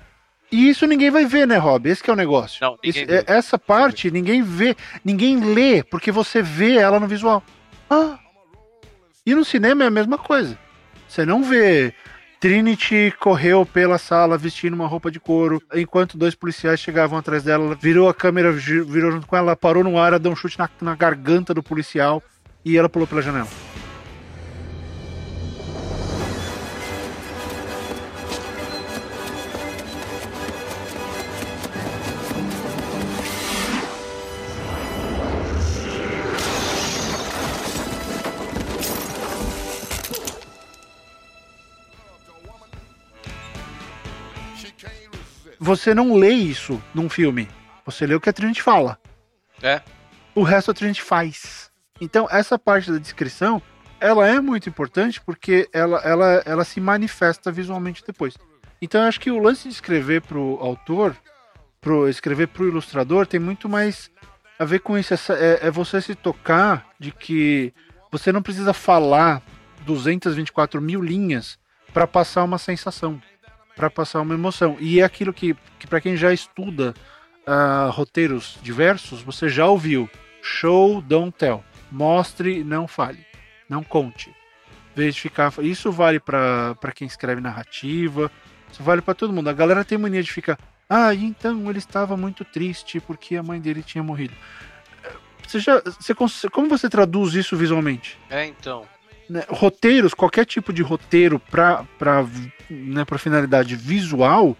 E isso ninguém vai ver, né, Rob? Esse é o negócio. Não, Esse, é, essa parte ninguém vê, ninguém lê, porque você vê ela no visual. Ah. E no cinema é a mesma coisa. Você não vê Trinity correu pela sala vestindo uma roupa de couro, enquanto dois policiais chegavam atrás dela, virou a câmera, virou junto com ela, parou no ar, deu um chute na, na garganta do policial e ela pulou pela janela. Você não lê isso num filme. Você lê o que a Trinity fala. É. O resto a Trinity faz. Então, essa parte da descrição, ela é muito importante porque ela, ela, ela se manifesta visualmente depois. Então, eu acho que o lance de escrever pro autor, pro, escrever pro ilustrador, tem muito mais a ver com isso. Essa, é, é você se tocar de que você não precisa falar 224 mil linhas para passar uma sensação para passar uma emoção. E é aquilo que, que para quem já estuda uh, roteiros diversos, você já ouviu show, don't tell. Mostre, não fale. Não conte. Vez de ficar. Isso vale para quem escreve narrativa. Isso vale para todo mundo. A galera tem mania de ficar. Ah, então ele estava muito triste porque a mãe dele tinha morrido. Você já, você, como você traduz isso visualmente? É, então. Né, roteiros, qualquer tipo de roteiro para né, finalidade visual,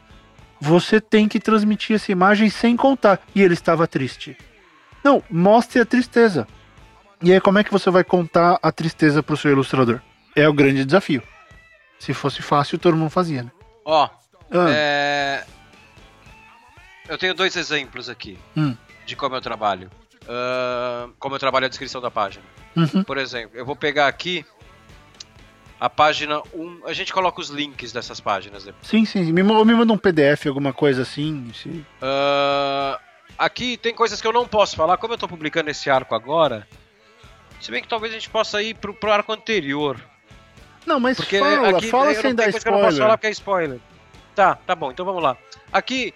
você tem que transmitir essa imagem sem contar. E ele estava triste. Não, mostre a tristeza. E aí, como é que você vai contar a tristeza para o seu ilustrador? É o grande desafio. Se fosse fácil, todo mundo fazia, né? Ó, ah. é... eu tenho dois exemplos aqui hum. de como eu trabalho. Uh, como eu trabalho a descrição da página. Uhum. Por exemplo, eu vou pegar aqui a página 1. A gente coloca os links dessas páginas depois. Sim, sim. Me, me manda um PDF, alguma coisa assim. Uh, aqui tem coisas que eu não posso falar. Como eu estou publicando esse arco agora, se bem que talvez a gente possa ir pro, pro arco anterior. Não, mas porque fala, aqui, fala sem dar spoiler. Que eu não posso falar porque é spoiler. Tá, tá bom, então vamos lá. Aqui,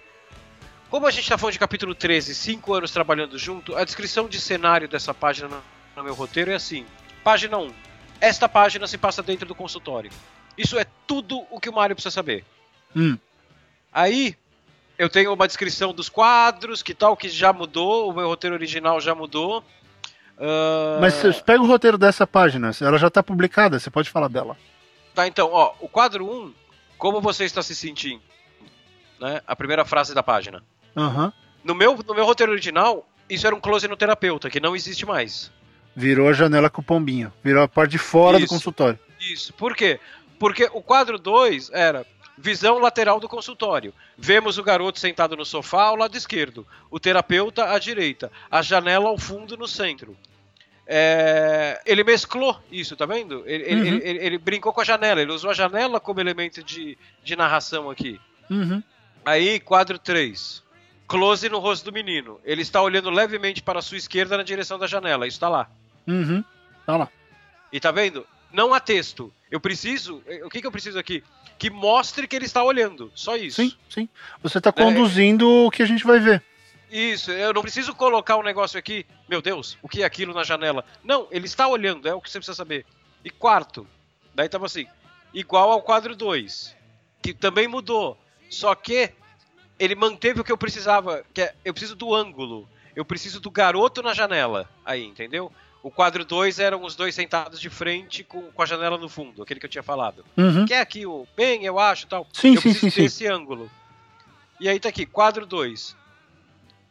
como a gente tá falando de capítulo 13, 5 anos trabalhando junto, a descrição de cenário dessa página no, no meu roteiro é assim. Página 1. Esta página se passa dentro do consultório. Isso é tudo o que o Mario precisa saber. Hum. Aí, eu tenho uma descrição dos quadros, que tal, que já mudou, o meu roteiro original já mudou. Uh... Mas pega o roteiro dessa página, ela já está publicada, você pode falar dela. Tá, então, ó, o quadro 1, como você está se sentindo? Né? A primeira frase da página. Uhum. No, meu, no meu roteiro original, isso era um close no terapeuta, que não existe mais. Virou a janela com o pombinho. Virou a parte de fora isso, do consultório. Isso. Por quê? Porque o quadro 2 era visão lateral do consultório. Vemos o garoto sentado no sofá ao lado esquerdo, o terapeuta à direita, a janela ao fundo no centro. É, ele mesclou isso, tá vendo? Ele, uhum. ele, ele, ele, brincou com a janela, ele usou a janela como elemento de, de narração aqui. Uhum. Aí, quadro 3. Close no rosto do menino. Ele está olhando levemente para a sua esquerda na direção da janela. Isso está lá. Uhum. Tá lá. E tá vendo? Não há texto. Eu preciso. O que, que eu preciso aqui? Que mostre que ele está olhando. Só isso. Sim, sim. Você está conduzindo é... o que a gente vai ver. Isso, eu não preciso colocar um negócio aqui, meu Deus, o que é aquilo na janela? Não, ele está olhando, é o que você precisa saber. E quarto, daí tava assim, igual ao quadro 2, que também mudou, só que ele manteve o que eu precisava, que é, eu preciso do ângulo, eu preciso do garoto na janela, aí, entendeu? O quadro 2 eram os dois sentados de frente com, com a janela no fundo, aquele que eu tinha falado. Uhum. Que é aqui o bem, eu acho tal. Sim, eu sim, sim, sim. esse ângulo. E aí tá aqui, quadro 2.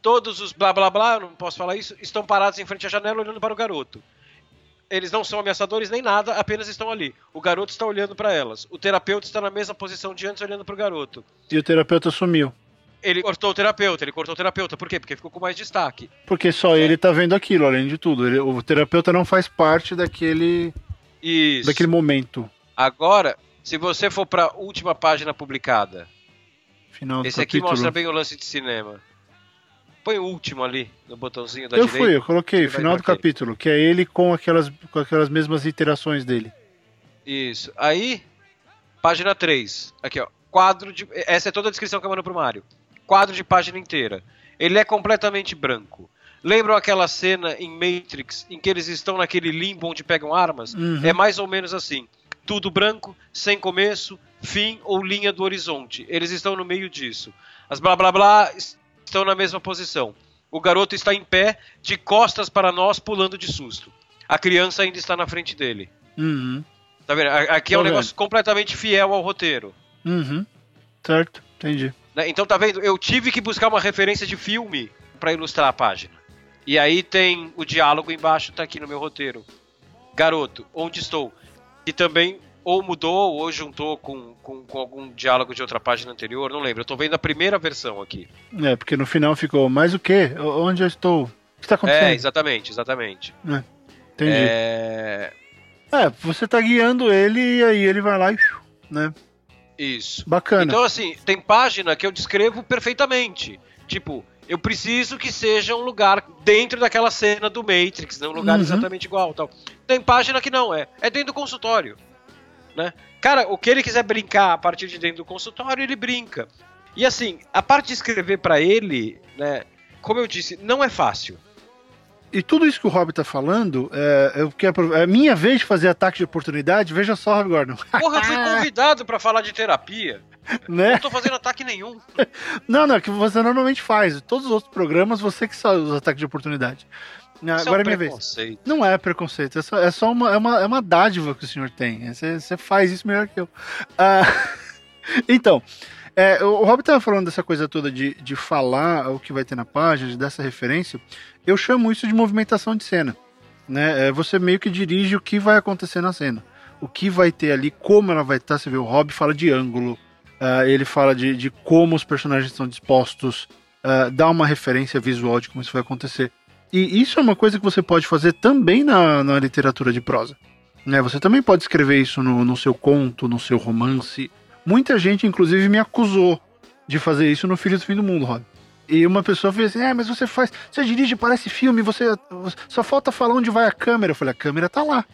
Todos os blá blá blá, não posso falar isso, estão parados em frente à janela olhando para o garoto. Eles não são ameaçadores nem nada, apenas estão ali. O garoto está olhando para elas. O terapeuta está na mesma posição de antes olhando para o garoto. E o terapeuta sumiu. Ele cortou o terapeuta, ele cortou o terapeuta. Por quê? Porque ficou com mais destaque. Porque só é. ele tá vendo aquilo, além de tudo. Ele, o terapeuta não faz parte daquele. Isso. Daquele momento. Agora, se você for pra última página publicada. Final do esse capítulo. aqui mostra bem o lance de cinema. Põe o último ali, no botãozinho da eu direita. Eu fui, eu coloquei, final do capítulo, que é ele com aquelas, com aquelas mesmas iterações dele. Isso. Aí, página 3. Aqui, ó. Quadro de. Essa é toda a descrição que eu mando pro Mário quadro de página inteira. Ele é completamente branco. Lembram aquela cena em Matrix em que eles estão naquele limbo onde pegam armas? Uhum. É mais ou menos assim. Tudo branco, sem começo, fim ou linha do horizonte. Eles estão no meio disso. As blá blá blá estão na mesma posição. O garoto está em pé, de costas para nós, pulando de susto. A criança ainda está na frente dele. Uhum. Tá vendo? Aqui é um negócio completamente fiel ao roteiro. Uhum. Certo, entendi. Né? Então tá vendo? Eu tive que buscar uma referência de filme para ilustrar a página. E aí tem o diálogo embaixo, tá aqui no meu roteiro. Garoto, onde estou? E também ou mudou ou juntou com, com, com, algum diálogo de outra página anterior, não lembro. Eu tô vendo a primeira versão aqui. É, porque no final ficou, mas o quê? Onde eu estou? O que está acontecendo? É, exatamente, exatamente. É, entendi. É... é, você tá guiando ele e aí ele vai lá e. né? Isso. Bacana. Então, assim, tem página que eu descrevo perfeitamente. Tipo, eu preciso que seja um lugar dentro daquela cena do Matrix, não um lugar uhum. exatamente igual tal. Tem página que não é. É dentro do consultório. Né? Cara, o que ele quiser brincar a partir de dentro do consultório, ele brinca. E assim, a parte de escrever para ele, né, como eu disse, não é fácil. E tudo isso que o Rob tá falando, é, eu quero, é minha vez de fazer ataque de oportunidade. Veja só, Rob Gordon. Porra, eu fui convidado para falar de terapia. Né? Não tô fazendo ataque nenhum. não, não, que você normalmente faz. Todos os outros programas, você que só usa ataque de oportunidade. Isso Agora é, um é minha vez. Não é preconceito, é só, é só uma, é uma, é uma dádiva que o senhor tem. Você, você faz isso melhor que eu. Uh, então, é, o Rob estava falando dessa coisa toda de, de falar o que vai ter na página, de dessa referência. Eu chamo isso de movimentação de cena. Né? É, você meio que dirige o que vai acontecer na cena. O que vai ter ali, como ela vai estar. Você vê, o Rob fala de ângulo, uh, ele fala de, de como os personagens estão dispostos, uh, dá uma referência visual de como isso vai acontecer. E isso é uma coisa que você pode fazer também na, na literatura de prosa. Né? Você também pode escrever isso no, no seu conto, no seu romance. Muita gente, inclusive, me acusou de fazer isso no Filho do Fim do Mundo, Rob. E uma pessoa fez assim: é, mas você faz. Você dirige, parece filme, você. Só falta falar onde vai a câmera. Eu falei: a câmera tá lá.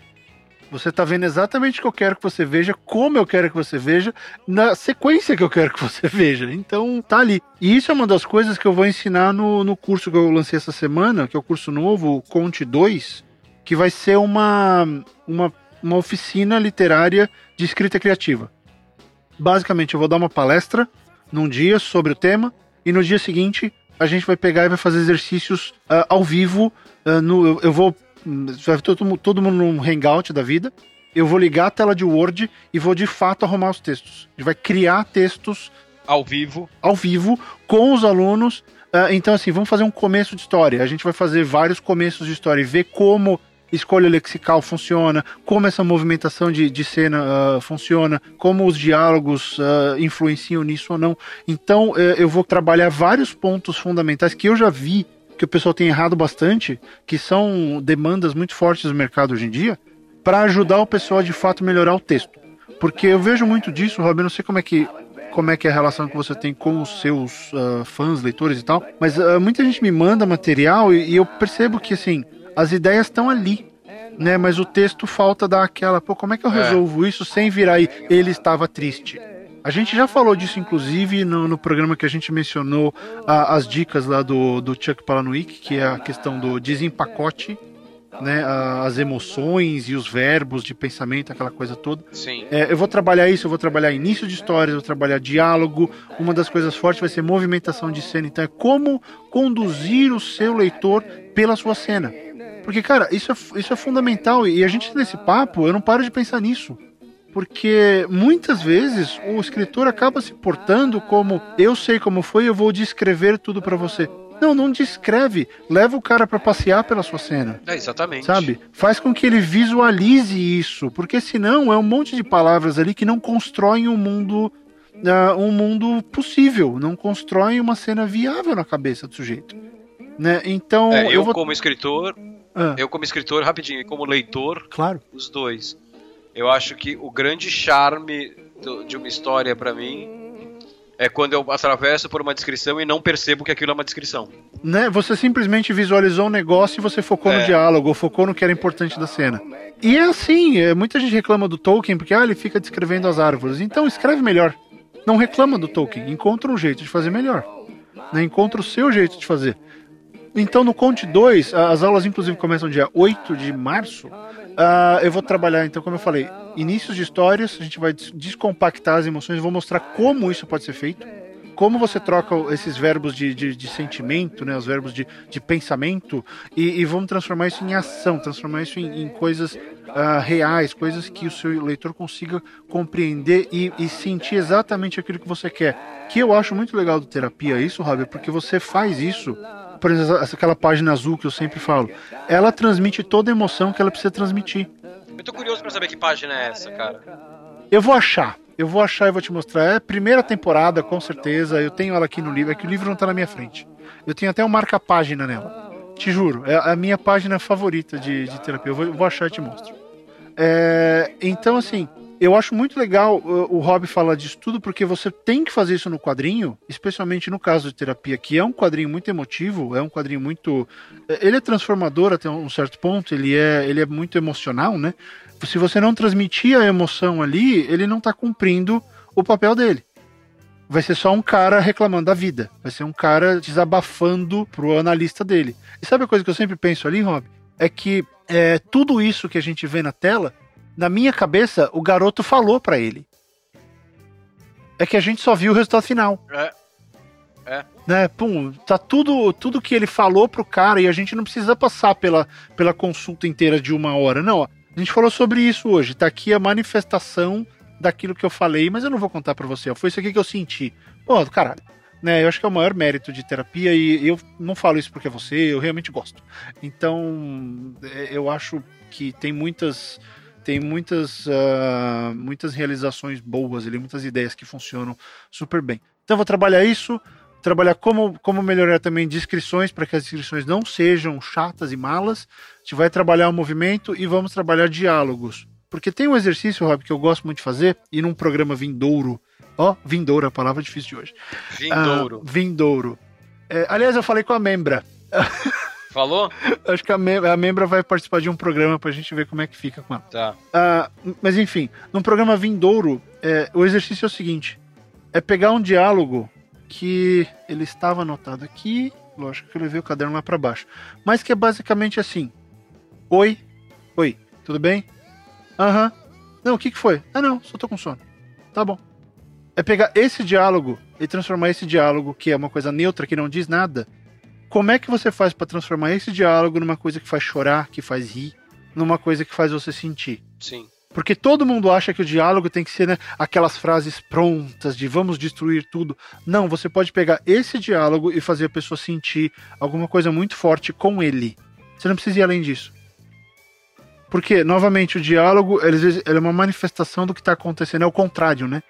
Você tá vendo exatamente o que eu quero que você veja, como eu quero que você veja, na sequência que eu quero que você veja. Então, tá ali. E isso é uma das coisas que eu vou ensinar no, no curso que eu lancei essa semana, que é o curso novo, Conte 2, que vai ser uma, uma, uma oficina literária de escrita criativa. Basicamente, eu vou dar uma palestra num dia sobre o tema e no dia seguinte a gente vai pegar e vai fazer exercícios uh, ao vivo. Uh, no, eu, eu vou. Vai todo, todo mundo num hangout da vida. Eu vou ligar a tela de Word e vou de fato arrumar os textos. A gente vai criar textos ao vivo. Ao vivo, com os alunos. Uh, então, assim, vamos fazer um começo de história. A gente vai fazer vários começos de história e ver como escolha lexical funciona, como essa movimentação de, de cena uh, funciona, como os diálogos uh, influenciam nisso ou não. Então, uh, eu vou trabalhar vários pontos fundamentais que eu já vi que o pessoal tem errado bastante, que são demandas muito fortes do mercado hoje em dia, para ajudar o pessoal a de fato melhorar o texto. Porque eu vejo muito disso, Robin, não sei como é que como é que é a relação que você tem com os seus uh, fãs, leitores e tal, mas uh, muita gente me manda material e, e eu percebo que assim as ideias estão ali. Né, mas o texto falta dar aquela, pô, como é que eu é. resolvo é. isso sem virar aí? Ele estava triste. A gente já falou disso, inclusive, no, no programa que a gente mencionou a, as dicas lá do, do Chuck Palahniuk, que é a questão do desempacote, né, a, as emoções e os verbos de pensamento, aquela coisa toda. Sim. É, eu vou trabalhar isso, eu vou trabalhar início de histórias, eu vou trabalhar diálogo. Uma das coisas fortes vai ser movimentação de cena. Então, é como conduzir o seu leitor pela sua cena. Porque, cara, isso é, isso é fundamental. E a gente nesse papo, eu não paro de pensar nisso. Porque muitas vezes o escritor acaba se portando como eu sei como foi, eu vou descrever tudo para você. Não, não descreve. Leva o cara para passear pela sua cena. É, exatamente. Sabe? Faz com que ele visualize isso. Porque senão é um monte de palavras ali que não constroem um mundo. Uh, um mundo possível, não constroem uma cena viável na cabeça do sujeito. Né? Então, é, eu, eu vou... como escritor, ah. Eu, como escritor, rapidinho, como leitor, claro. os dois. Eu acho que o grande charme de uma história para mim é quando eu atravesso por uma descrição e não percebo que aquilo é uma descrição. Né? Você simplesmente visualizou um negócio e você focou é. no diálogo, ou focou no que era importante da cena. E é assim, é, muita gente reclama do Tolkien porque ah, ele fica descrevendo as árvores. Então escreve melhor. Não reclama do Tolkien, encontra um jeito de fazer melhor. Né? Encontra o seu jeito de fazer. Então, no Conte 2, as aulas inclusive começam dia 8 de março. Uh, eu vou trabalhar, então, como eu falei, inícios de histórias, a gente vai descompactar as emoções, vou mostrar como isso pode ser feito, como você troca esses verbos de, de, de sentimento, né, os verbos de, de pensamento, e, e, vamos transformar isso em ação, transformar isso em, em coisas uh, reais, coisas que o seu leitor consiga compreender e, e, sentir exatamente aquilo que você quer. Que eu acho muito legal do terapia isso, Rob, porque você faz isso por exemplo, aquela página azul que eu sempre falo, ela transmite toda a emoção que ela precisa transmitir. Eu tô curioso para saber que página é essa, cara. Eu vou achar. Eu vou achar e vou te mostrar. É a primeira temporada, com certeza. Eu tenho ela aqui no livro. É que o livro não tá na minha frente. Eu tenho até um marca-página nela. Te juro. É a minha página favorita de, de terapia. Eu vou, eu vou achar e te mostro. É, então, assim, eu acho muito legal o, o Rob falar disso tudo, porque você tem que fazer isso no quadrinho, especialmente no caso de terapia, que é um quadrinho muito emotivo, é um quadrinho muito. É, ele é transformador até um certo ponto, ele é, ele é muito emocional, né? Se você não transmitir a emoção ali, ele não está cumprindo o papel dele. vai ser só um cara reclamando da vida. Vai ser um cara desabafando pro analista dele. E sabe a coisa que eu sempre penso ali, Rob? É que é, tudo isso que a gente vê na tela, na minha cabeça, o garoto falou para ele. É que a gente só viu o resultado final. É. É. Né, pum, tá tudo, tudo que ele falou pro cara e a gente não precisa passar pela, pela consulta inteira de uma hora. Não, a gente falou sobre isso hoje. Tá aqui a manifestação daquilo que eu falei, mas eu não vou contar para você. Foi isso aqui que eu senti. Pô, caralho. Né, eu acho que é o maior mérito de terapia e eu não falo isso porque é você, eu realmente gosto. Então, é, eu acho que tem muitas tem muitas uh, muitas realizações boas ali, muitas ideias que funcionam super bem. Então, vou trabalhar isso trabalhar como, como melhorar também descrições para que as descrições não sejam chatas e malas. A gente vai trabalhar o movimento e vamos trabalhar diálogos. Porque tem um exercício, Rob, que eu gosto muito de fazer, e num programa vindouro. Ó, vindouro, a palavra difícil de hoje. Vindouro. Ah, vindouro. É, aliás, eu falei com a membra. Falou? Acho que a, mem a membra vai participar de um programa pra gente ver como é que fica com ela. Tá. Ah, mas enfim, num programa vindouro, é, o exercício é o seguinte: é pegar um diálogo que ele estava anotado aqui, lógico que eu levei o caderno lá para baixo, mas que é basicamente assim: Oi, oi, tudo bem? Aham. Uhum. Não, o que, que foi? Ah, não, só tô com sono. Tá bom. É pegar esse diálogo e transformar esse diálogo, que é uma coisa neutra, que não diz nada. Como é que você faz para transformar esse diálogo numa coisa que faz chorar, que faz rir, numa coisa que faz você sentir? Sim. Porque todo mundo acha que o diálogo tem que ser né, aquelas frases prontas de vamos destruir tudo. Não, você pode pegar esse diálogo e fazer a pessoa sentir alguma coisa muito forte com ele. Você não precisa ir além disso. Porque, novamente, o diálogo ele, é uma manifestação do que está acontecendo, é o contrário, né?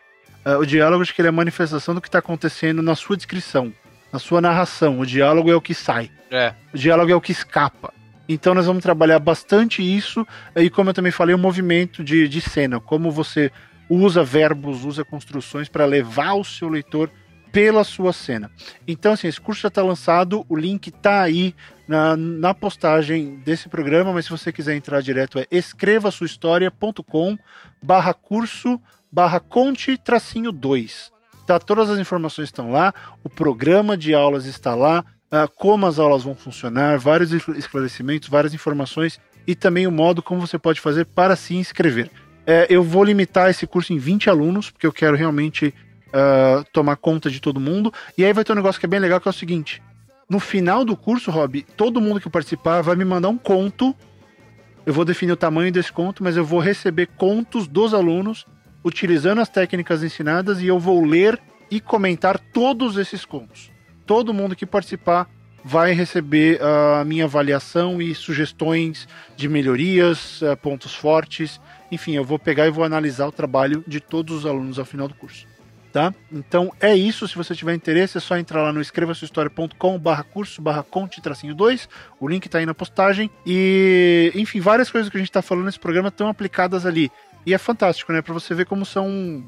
Uh, o diálogo acho que ele é a manifestação do que está acontecendo na sua descrição, na sua narração. O diálogo é o que sai. É. O diálogo é o que escapa. Então nós vamos trabalhar bastante isso, e como eu também falei, o movimento de, de cena, como você usa verbos, usa construções para levar o seu leitor pela sua cena. Então, assim, esse curso já está lançado, o link está aí na, na postagem desse programa, mas se você quiser entrar direto é escrevasuahistoria.com barra curso barra conte tracinho 2. Tá, todas as informações estão lá, o programa de aulas está lá, uh, como as aulas vão funcionar, vários esclarecimentos, várias informações e também o modo como você pode fazer para se inscrever. É, eu vou limitar esse curso em 20 alunos, porque eu quero realmente uh, tomar conta de todo mundo. E aí vai ter um negócio que é bem legal, que é o seguinte: no final do curso, Rob, todo mundo que participar vai me mandar um conto. Eu vou definir o tamanho desse conto, mas eu vou receber contos dos alunos utilizando as técnicas ensinadas e eu vou ler e comentar todos esses contos todo mundo que participar vai receber a minha avaliação e sugestões de melhorias, eh, pontos fortes. Enfim, eu vou pegar e vou analisar o trabalho de todos os alunos ao final do curso. Tá? Então é isso. Se você tiver interesse, é só entrar lá no escrevasuhistoria.com barra curso barra conte tracinho 2. O link está aí na postagem. E, enfim, várias coisas que a gente está falando nesse programa estão aplicadas ali. E é fantástico, né? Para você ver como são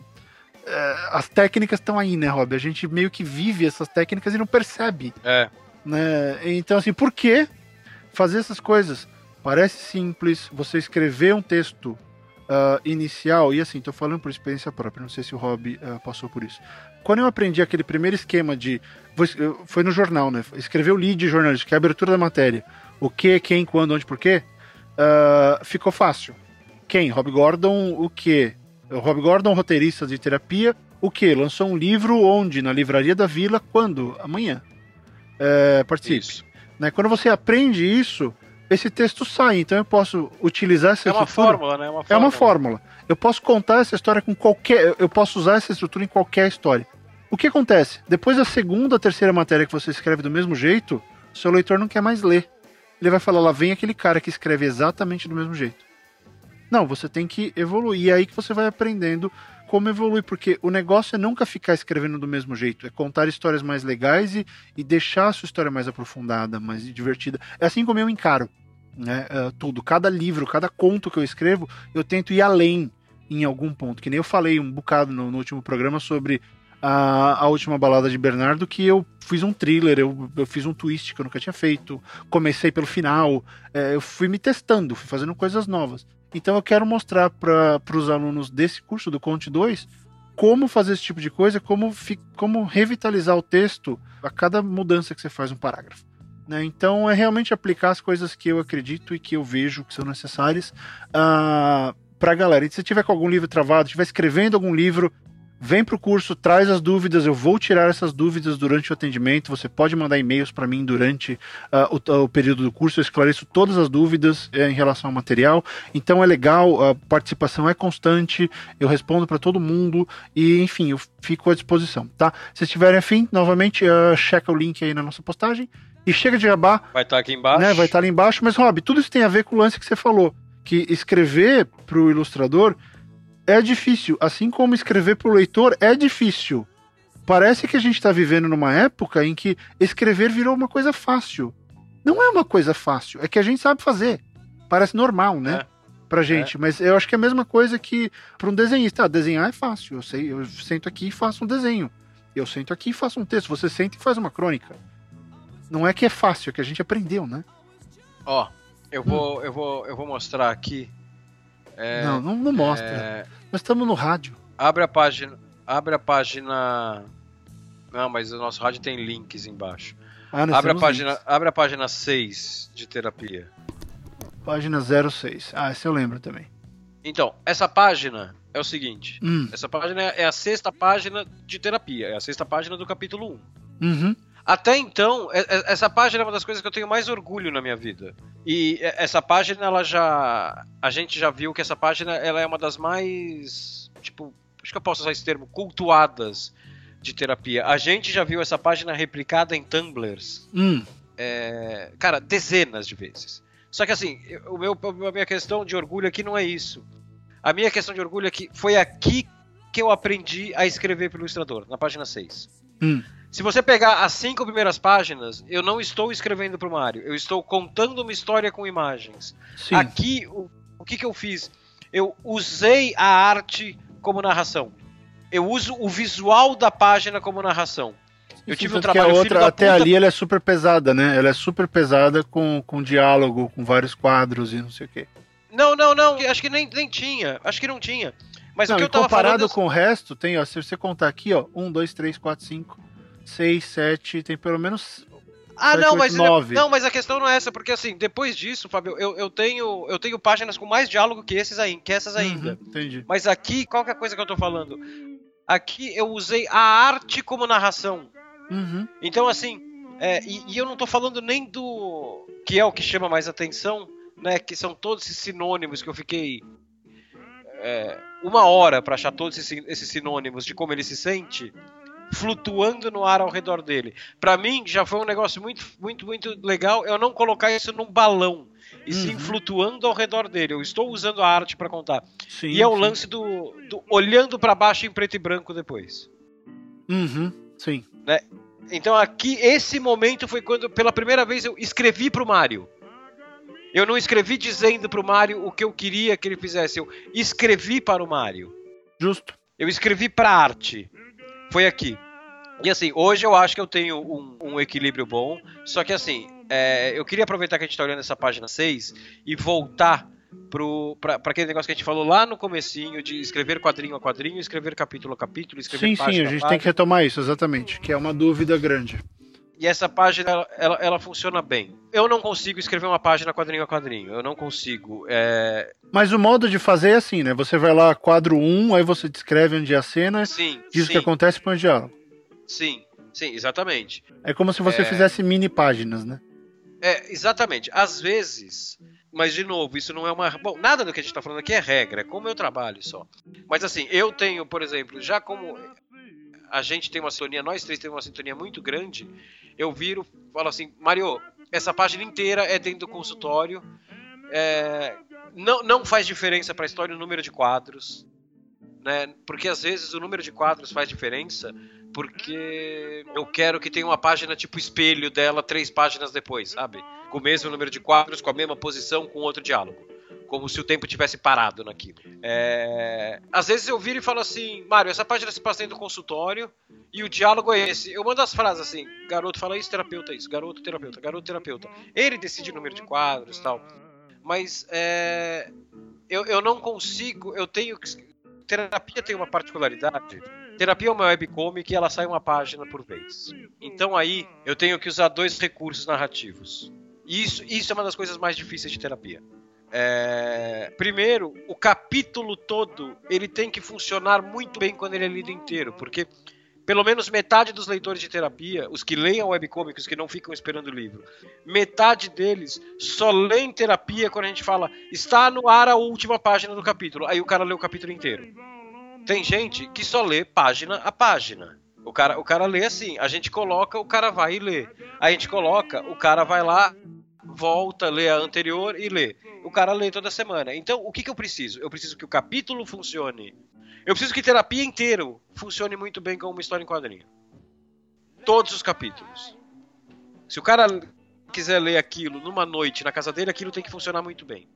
é, as técnicas estão aí, né, Rob? A gente meio que vive essas técnicas e não percebe. É. Né? Então, assim, por que fazer essas coisas? Parece simples, você escrever um texto uh, inicial, e assim, tô falando por experiência própria, não sei se o Rob uh, passou por isso. Quando eu aprendi aquele primeiro esquema de. Foi no jornal, né? Escrever o lead jornalístico, que é a abertura da matéria. O que, quem, quando, onde, porquê. Uh, ficou fácil. Quem? Rob Gordon, o que? O Rob Gordon, roteirista de terapia, o que? Lançou um livro onde? Na Livraria da Vila, quando? Amanhã. É, participe. Né? Quando você aprende isso, esse texto sai. Então eu posso utilizar essa é uma fórmula, né? É uma fórmula. É uma fórmula. Eu posso contar essa história com qualquer. Eu posso usar essa estrutura em qualquer história. O que acontece? Depois da segunda, terceira matéria que você escreve do mesmo jeito, seu leitor não quer mais ler. Ele vai falar, lá vem aquele cara que escreve exatamente do mesmo jeito. Não, você tem que evoluir. É aí que você vai aprendendo como evoluir, porque o negócio é nunca ficar escrevendo do mesmo jeito, é contar histórias mais legais e, e deixar a sua história mais aprofundada, mais divertida. É assim como eu encaro né, uh, tudo. Cada livro, cada conto que eu escrevo, eu tento ir além em algum ponto. Que nem eu falei um bocado no, no último programa sobre a, a, última balada de Bernardo, que eu fiz um thriller, eu, eu fiz um twist que eu nunca tinha feito, comecei pelo final, é, eu fui me testando, fui fazendo coisas novas. Então eu quero mostrar para os alunos desse curso do Conte 2 como fazer esse tipo de coisa, como, como revitalizar o texto a cada mudança que você faz um parágrafo. Né? Então é realmente aplicar as coisas que eu acredito e que eu vejo que são necessárias uh, para a galera. E se você tiver com algum livro travado, estiver escrevendo algum livro, Vem para o curso, traz as dúvidas, eu vou tirar essas dúvidas durante o atendimento. Você pode mandar e-mails para mim durante uh, o, o, período do curso, eu esclareço todas as dúvidas uh, em relação ao material. Então é legal, a participação é constante, eu respondo para todo mundo e, enfim, eu fico à disposição, tá? Se estiverem afim, novamente, uh, checa o link aí na nossa postagem. E chega de jabá. Vai estar tá aqui embaixo. Né, vai estar tá ali embaixo. Mas, Rob, tudo isso tem a ver com o lance que você falou. Que escrever para o ilustrador é difícil, assim como escrever para o leitor é difícil. Parece que a gente está vivendo numa época em que escrever virou uma coisa fácil. Não é uma coisa fácil, é que a gente sabe fazer. Parece normal, né? É. Pra gente, é. mas eu acho que é a mesma coisa que para um desenhista. Ah, desenhar é fácil. Eu sei, eu sento aqui e faço um desenho. Eu sento aqui e faço um texto. Você senta e faz uma crônica. Não é que é fácil, é que a gente aprendeu, né? Ó, eu vou, hum. eu vou, eu vou mostrar aqui é, não, não, não mostra. É... Nós estamos no rádio. Abre a página. Abre a página. Não, mas o nosso rádio tem links embaixo. Ah, abre, a página, links. abre a página 6 de terapia. Página 06. Ah, essa eu lembro também. Então, essa página é o seguinte: hum. essa página é a sexta página de terapia, é a sexta página do capítulo 1. Uhum. Até então, essa página é uma das coisas que eu tenho mais orgulho na minha vida. E essa página, ela já. A gente já viu que essa página ela é uma das mais. Tipo, acho que eu posso usar esse termo, cultuadas de terapia. A gente já viu essa página replicada em Tumblrs. Hum. É, cara, dezenas de vezes. Só que assim, o meu, a minha questão de orgulho aqui não é isso. A minha questão de orgulho é que foi aqui que eu aprendi a escrever pelo ilustrador, na página 6. Hum. Se você pegar as cinco primeiras páginas, eu não estou escrevendo para o Mario, eu estou contando uma história com imagens. Sim. Aqui, o, o que, que eu fiz? Eu usei a arte como narração. Eu uso o visual da página como narração. Eu tive um trabalho que a outra, até puta... ali ela é super pesada, né? Ela é super pesada com, com diálogo, com vários quadros e não sei o quê. Não, não, não. Acho que nem, nem tinha. Acho que não tinha. Mas não, o que eu tava comparado falando... com o resto, tem, ó, se você contar aqui, ó, um, dois, três, quatro, cinco, 6, 7, tem pelo menos. Ah, 7, não, 8, mas 9. não, mas a questão não é essa, porque assim, depois disso, Fábio, eu, eu tenho eu tenho páginas com mais diálogo que esses aí, que essas ainda. Uhum, entendi. Mas aqui, qual que é a coisa que eu tô falando? Aqui eu usei a arte como narração. Uhum. Então, assim, é, e, e, eu não tô falando nem do. que é o que chama mais atenção, né? Que são todos esses sinônimos que eu fiquei. É, uma hora para achar todos esses, esses sinônimos de como ele se sente flutuando no ar ao redor dele. Para mim, já foi um negócio muito, muito, muito legal eu não colocar isso num balão, e uhum. sim flutuando ao redor dele. Eu estou usando a arte para contar. Sim, e é o sim. lance do, do olhando para baixo em preto e branco depois. Uhum, sim. Né? Então aqui, esse momento foi quando pela primeira vez eu escrevi pro Mario. Eu não escrevi dizendo pro Mario o que eu queria que ele fizesse. Eu escrevi para o Mario. Justo. Eu escrevi pra arte. Foi aqui. E assim, hoje eu acho que eu tenho um, um equilíbrio bom. Só que assim, é, eu queria aproveitar que a gente está olhando essa página 6 e voltar para aquele negócio que a gente falou lá no comecinho de escrever quadrinho a quadrinho, escrever capítulo a capítulo, escrever Sim, sim, a gente a tem que retomar isso, exatamente, que é uma dúvida grande. E essa página, ela, ela, ela, funciona bem. Eu não consigo escrever uma página quadrinho a quadrinho. Eu não consigo. É... Mas o modo de fazer é assim, né? Você vai lá, quadro 1, aí você descreve onde é a cena, sim, diz sim. o que acontece e põe o diálogo. Sim, sim, exatamente. É como se você é... fizesse mini páginas, né? É, exatamente. Às vezes, mas de novo, isso não é uma. Bom, nada do que a gente está falando aqui é regra, é como eu trabalho só. Mas assim, eu tenho, por exemplo, já como a gente tem uma sintonia, nós três temos uma sintonia muito grande, eu viro, falo assim, Mario, essa página inteira é dentro do consultório. É, não, não faz diferença para a história o número de quadros, né? Porque às vezes o número de quadros faz diferença, porque eu quero que tenha uma página tipo espelho dela três páginas depois, sabe? Com o mesmo número de quadros, com a mesma posição, com outro diálogo como se o tempo tivesse parado naquilo. É... Às vezes eu viro e falo assim, Mário, essa página se passa dentro do consultório e o diálogo é esse. Eu mando as frases assim, garoto fala isso, terapeuta isso, garoto terapeuta, garoto terapeuta. Ele decide o número de quadros tal. Mas é... eu, eu não consigo, eu tenho que terapia tem uma particularidade. Terapia é uma webcomic e ela sai uma página por vez. Então aí eu tenho que usar dois recursos narrativos. Isso, isso é uma das coisas mais difíceis de terapia. É... Primeiro, o capítulo todo ele tem que funcionar muito bem quando ele é lido inteiro, porque pelo menos metade dos leitores de terapia, os que leem a webcomic, os que não ficam esperando o livro, metade deles só leem terapia quando a gente fala está no ar a última página do capítulo. Aí o cara lê o capítulo inteiro. Tem gente que só lê página a página. O cara, o cara lê assim, a gente coloca, o cara vai e lê. A gente coloca, o cara vai lá, volta, lê a anterior e lê. O cara lê toda semana. Então, o que, que eu preciso? Eu preciso que o capítulo funcione eu preciso que terapia inteiro funcione muito bem como uma história em quadrinho. Todos os capítulos. Se o cara quiser ler aquilo numa noite na casa dele, aquilo tem que funcionar muito bem.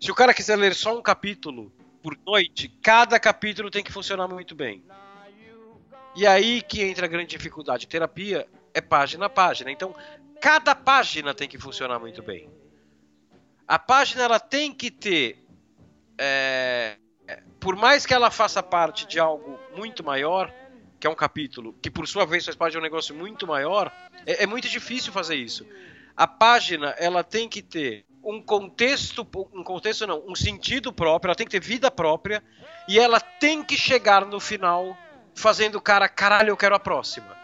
Se o cara quiser ler só um capítulo por noite, cada capítulo tem que funcionar muito bem. E aí que entra a grande dificuldade. Terapia é página a página. Então, cada página tem que funcionar muito bem. A página ela tem que ter é, por mais que ela faça parte de algo muito maior, que é um capítulo, que por sua vez faz parte de um negócio muito maior, é, é muito difícil fazer isso. A página, ela tem que ter um contexto, um contexto não, um sentido próprio, ela tem que ter vida própria e ela tem que chegar no final fazendo o cara, caralho, eu quero a próxima.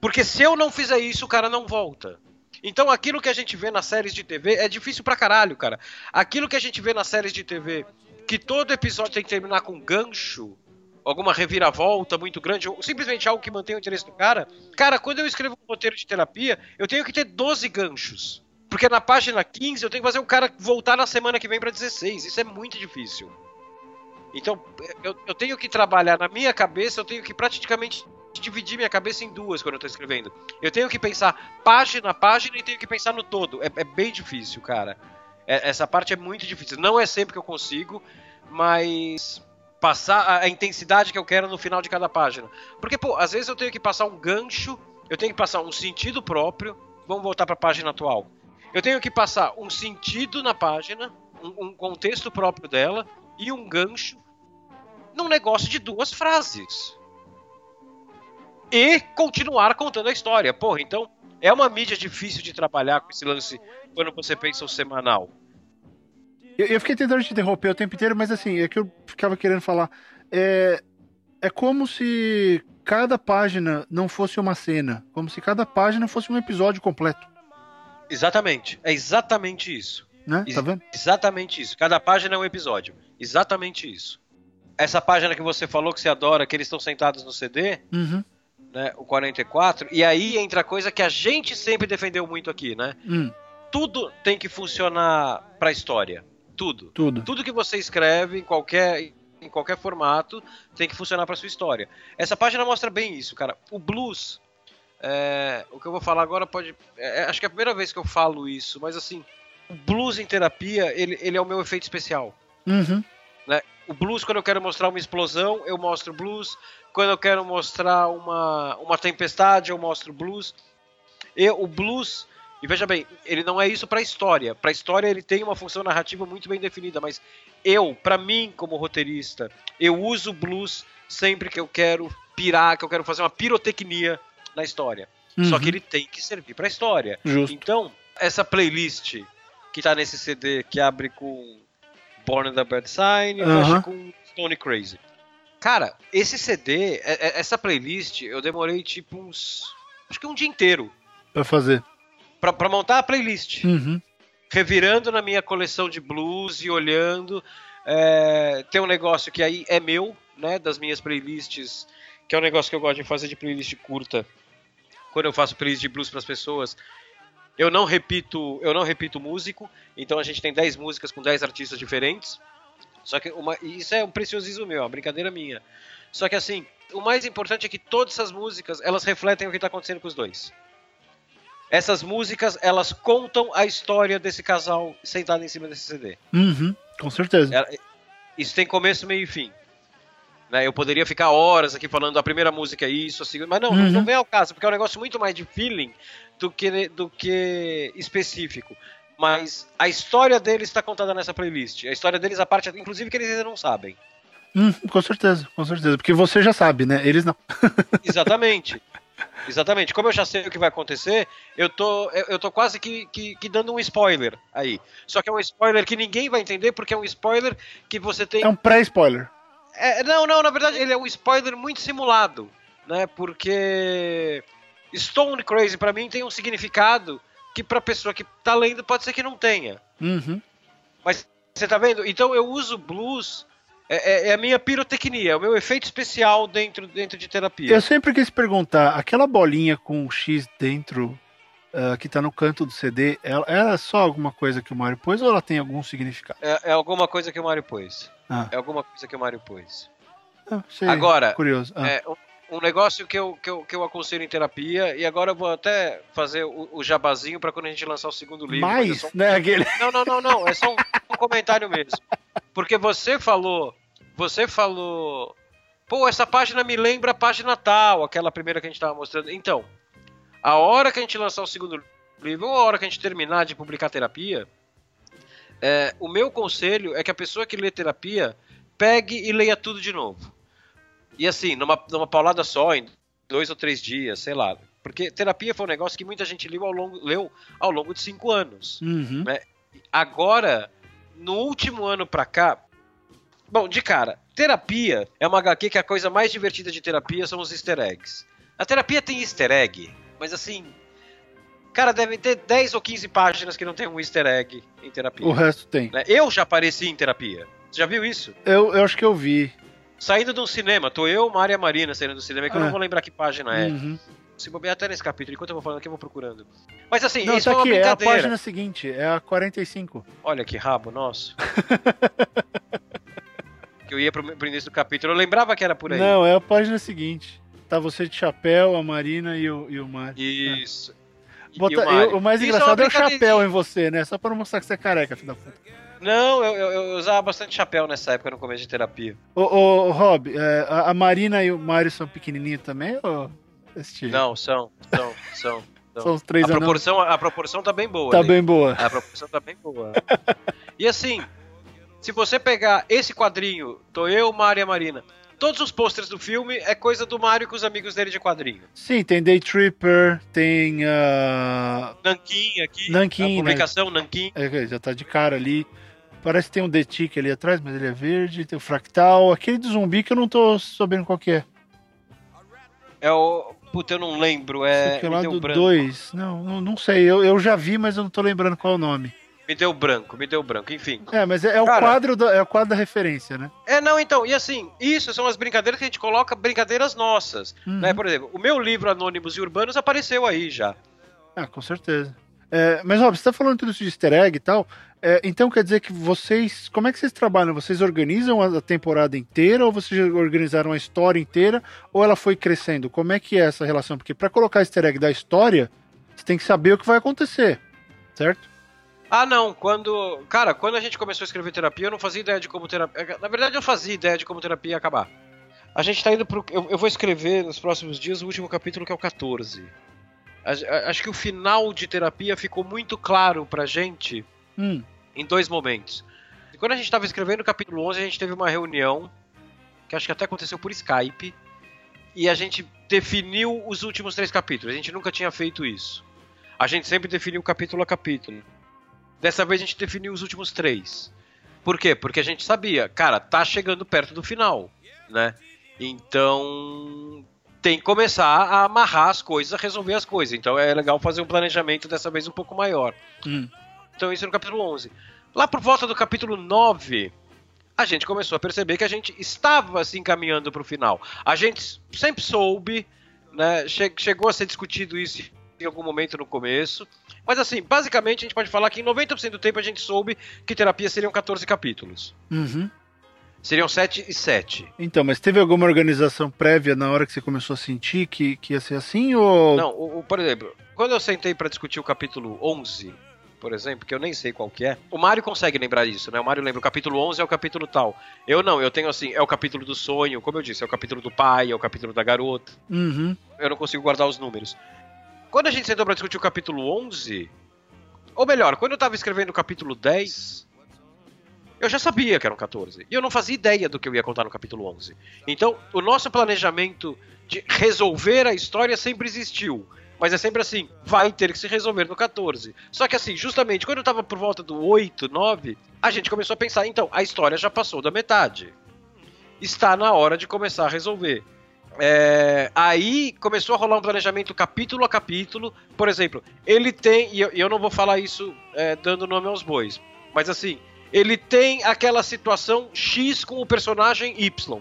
Porque se eu não fizer isso, o cara não volta. Então aquilo que a gente vê nas séries de TV é difícil pra caralho, cara. Aquilo que a gente vê nas séries de TV que todo episódio tem que terminar com um gancho, alguma reviravolta muito grande, ou simplesmente algo que mantém o interesse do cara. Cara, quando eu escrevo um roteiro de terapia, eu tenho que ter 12 ganchos. Porque na página 15 eu tenho que fazer o cara voltar na semana que vem para 16. Isso é muito difícil. Então, eu, eu, tenho que trabalhar na minha cabeça, eu tenho que praticamente dividir minha cabeça em duas quando eu tô escrevendo. Eu tenho que pensar página a página e tenho que pensar no todo. É, é bem difícil, cara. É, essa parte é muito difícil. Não é sempre que eu consigo, mas passar a, intensidade que eu quero no final de cada página. Porque, pô, às vezes eu tenho que passar um gancho, eu tenho que passar um sentido próprio. Vamos voltar para a página atual. Eu tenho que passar um sentido na página, um, um contexto próprio dela e um gancho num negócio de duas frases. E continuar contando a história. Porra, então é uma mídia difícil de trabalhar com esse lance quando você pensa o semanal. Eu, eu, fiquei tentando te interromper o tempo inteiro, mas assim, é que eu ficava querendo falar. É, é como se cada página não fosse uma cena. Como se cada página fosse um episódio completo. Exatamente. É exatamente isso. Né? Tá vendo? Exatamente isso. Cada página é um episódio. Exatamente isso. Essa página que você falou que você adora, que eles estão sentados no CD, uhum. né, o 44, e aí entra a coisa que a gente sempre defendeu muito aqui, né? Hum. Tudo tem que funcionar pra história. Tudo. Tudo. Tudo que você escreve em qualquer em qualquer formato tem que funcionar para sua história. Essa página mostra bem isso, cara. O blues, é, o que eu vou falar agora pode, é, acho que é a primeira vez que eu falo isso, mas assim, o blues em terapia ele, ele é o meu efeito especial. Uhum. Né? O blues quando eu quero mostrar uma explosão eu mostro blues. Quando eu quero mostrar uma, uma tempestade eu mostro blues. E o blues e veja bem, ele não é isso para a história. Para a história ele tem uma função narrativa muito bem definida, mas eu, para mim como roteirista, eu uso blues sempre que eu quero pirar, que eu quero fazer uma pirotecnia na história. Uhum. Só que ele tem que servir para a história. Justo. Então, essa playlist que tá nesse CD que abre com Born in the Bad Sign e uhum. fecha com Stone Crazy. Cara, esse CD, é, é, essa playlist, eu demorei tipo uns. Acho que um dia inteiro. Pra fazer para montar a playlist. Uhum. Revirando na minha coleção de blues e olhando. É, tem um negócio que aí é meu, né? Das minhas playlists, que é um negócio que eu gosto de fazer de playlist curta. Quando eu faço playlist de blues para as pessoas, eu não repito, eu não repito músico, então a gente tem 10 músicas com 10 artistas diferentes. Só que uma, isso é um preciosismo meu, é uma brincadeira minha. Só que assim, o mais importante é que todas essas músicas, elas refletem o que está acontecendo com os dois. Essas músicas, elas contam a história desse casal sentado em cima desse CD. Uhum, com certeza. isso tem começo, meio e fim. Né? Eu poderia ficar horas aqui falando a primeira música é isso, a segunda, mas não, uhum. não vem ao caso, porque é um negócio muito mais de feeling do que, do que específico. Mas a história deles está contada nessa playlist. A história deles, a parte, inclusive, que eles ainda não sabem. Hum, com certeza, com certeza. Porque você já sabe, né? Eles não. Exatamente. Exatamente. Como eu já sei o que vai acontecer, eu tô, eu, tô quase que, que, que, dando um spoiler aí. Só que é um spoiler que ninguém vai entender, porque é um spoiler que você tem. É um pré-spoiler. É, não, não, na verdade ele é um spoiler muito simulado, né? Porque Stone Crazy para mim tem um significado que pra pessoa que tá lendo pode ser que não tenha. Uhum. Mas você tá vendo? Então eu uso blues é, é, é, a minha pirotecnia, é o meu efeito especial dentro, dentro de terapia. Eu sempre quis perguntar, aquela bolinha com o X dentro, uh, que tá no canto do CD, ela, é só alguma coisa que o Mario pôs ou ela tem algum significado? É, é alguma coisa que o Mario pôs. Ah. É alguma coisa que o Mario pôs. Ah, Agora, curioso. Ah. É, um negócio que eu, que, eu, que eu aconselho em terapia, e agora eu vou até fazer o, o jabazinho para quando a gente lançar o segundo livro. Mais, é um... né? Aquele... Não, não, não, não. É só um, um comentário mesmo. Porque você falou você falou, pô, essa página me lembra a página tal, aquela primeira que a gente estava mostrando. Então, a hora que a gente lançar o segundo livro, ou a hora que a gente terminar de publicar terapia, é, o meu conselho é que a pessoa que lê terapia pegue e leia tudo de novo. E assim, numa, numa paulada só, em dois ou três dias, sei lá. Porque terapia foi um negócio que muita gente leu ao longo, leu ao longo de cinco anos. Uhum. Né? Agora, no último ano pra cá, Bom, de cara, terapia é uma HQ que a coisa mais divertida de terapia são os easter eggs. A terapia tem easter egg, mas assim. Cara, devem ter 10 ou 15 páginas que não tem um easter egg em terapia. O resto tem. Né? Eu já apareci em terapia. Você já viu isso? Eu, eu acho que eu vi. Saindo de um cinema, tô eu, Maria Marina saindo do cinema, que é. eu não é. vou lembrar que página é. Uhum. Se bobear até nesse capítulo, enquanto eu vou falando aqui, eu vou procurando. Mas assim, não, isso tá é uma aqui, brincadeira. É a página seguinte, é a 45. Olha que rabo, nosso. que eu ia pro, pro início do capítulo. Eu lembrava que era por aí. Não, é a página seguinte. Tá você de chapéu, a Marina e o, e o Mário. Isso. É. Bota, o, eu, o, mais Isso engraçado é, é, o chapéu em você, né? Só pra não mostrar que você é careca, filho da puta. Não, eu, eu, eu, usava bastante chapéu nessa época no começo de terapia. Ô, ô, Rob, é, a, a, Marina e o Mário são pequenininhos também? Ou Não, são, são, são. São os três a proporção, a proporção tá bem boa. Tá ali. bem boa. A proporção tá bem boa. e assim, se você pegar esse quadrinho, tô eu, Mario e a Marina, todos os posters do filme é coisa do Mario com os amigos dele de quadrinho. Sim, tem Day Tripper, tem. Uh... Nankin aqui. Nankin, a publicação né? Nankin. É, já tá de cara ali. Parece que tem um Detic ali atrás, mas ele é verde. Tem o Fractal. Aquele do zumbi que eu não tô sabendo qual que é. É o. Puta, eu não lembro. É. Esse lá do 2. Não, não, não sei. Eu, eu já vi, mas eu não tô lembrando qual é o nome. Me deu branco, me deu branco, enfim. É, mas é, é o, quadro do, é o quadro da referência, né? É, não, então, e assim, isso são as brincadeiras que a gente coloca, brincadeiras nossas. Uhum. Né? Por exemplo, o meu livro Anônimos e Urbanos apareceu aí já. Ah, com certeza. É, mas, Rob, você tá falando tudo isso de easter egg e tal. É, então quer dizer que vocês. Como é que vocês trabalham? Vocês organizam a temporada inteira ou vocês organizaram a história inteira? Ou ela foi crescendo? Como é que é essa relação? Porque para colocar easter egg da história, você tem que saber o que vai acontecer, certo? Ah, não. Quando. Cara, quando a gente começou a escrever terapia, eu não fazia ideia de como terapia. Na verdade, eu fazia ideia de como terapia ia acabar. A gente tá indo pro. Eu, eu vou escrever nos próximos dias o último capítulo, que é o 14. Acho que o final de terapia ficou muito claro pra gente hum. em dois momentos. Quando a gente tava escrevendo o capítulo 11, a gente teve uma reunião, que acho que até aconteceu por Skype, e a gente definiu os últimos três capítulos. A gente nunca tinha feito isso. A gente sempre definiu capítulo a capítulo. Dessa vez a gente definiu os últimos três. Por quê? Porque a gente sabia, cara, tá chegando perto do final, né? Então tem que começar a amarrar as coisas, a resolver as coisas. Então é legal fazer um planejamento dessa vez um pouco maior. Hum. Então isso no capítulo 11. Lá por volta do capítulo 9, a gente começou a perceber que a gente estava se encaminhando para o final. A gente sempre soube, né? Chegou a ser discutido isso em algum momento no começo. Mas assim, basicamente a gente pode falar que em 90% do tempo a gente soube que terapia seriam 14 capítulos. Uhum. Seriam 7 e 7. Então, mas teve alguma organização prévia na hora que você começou a sentir que, que ia ser assim? Ou... Não, o, o, por exemplo, quando eu sentei para discutir o capítulo 11, por exemplo, que eu nem sei qual que é, o Mário consegue lembrar isso, né? O Mário lembra o capítulo 11 é o capítulo tal. Eu não, eu tenho assim, é o capítulo do sonho, como eu disse, é o capítulo do pai, é o capítulo da garota. Uhum. Eu não consigo guardar os números. Quando a gente sentou pra discutir o capítulo 11, ou melhor, quando eu tava escrevendo o capítulo 10, eu já sabia que eram 14. E eu não fazia ideia do que eu ia contar no capítulo 11. Então, o nosso planejamento de resolver a história sempre existiu. Mas é sempre assim, vai ter que se resolver no 14. Só que assim, justamente quando eu tava por volta do 8, 9, a gente começou a pensar, então, a história já passou da metade. Está na hora de começar a resolver. É, aí começou a rolar um planejamento capítulo a capítulo. Por exemplo, ele tem, e eu, eu não vou falar isso é, dando nome aos bois, mas assim, ele tem aquela situação X com o personagem Y.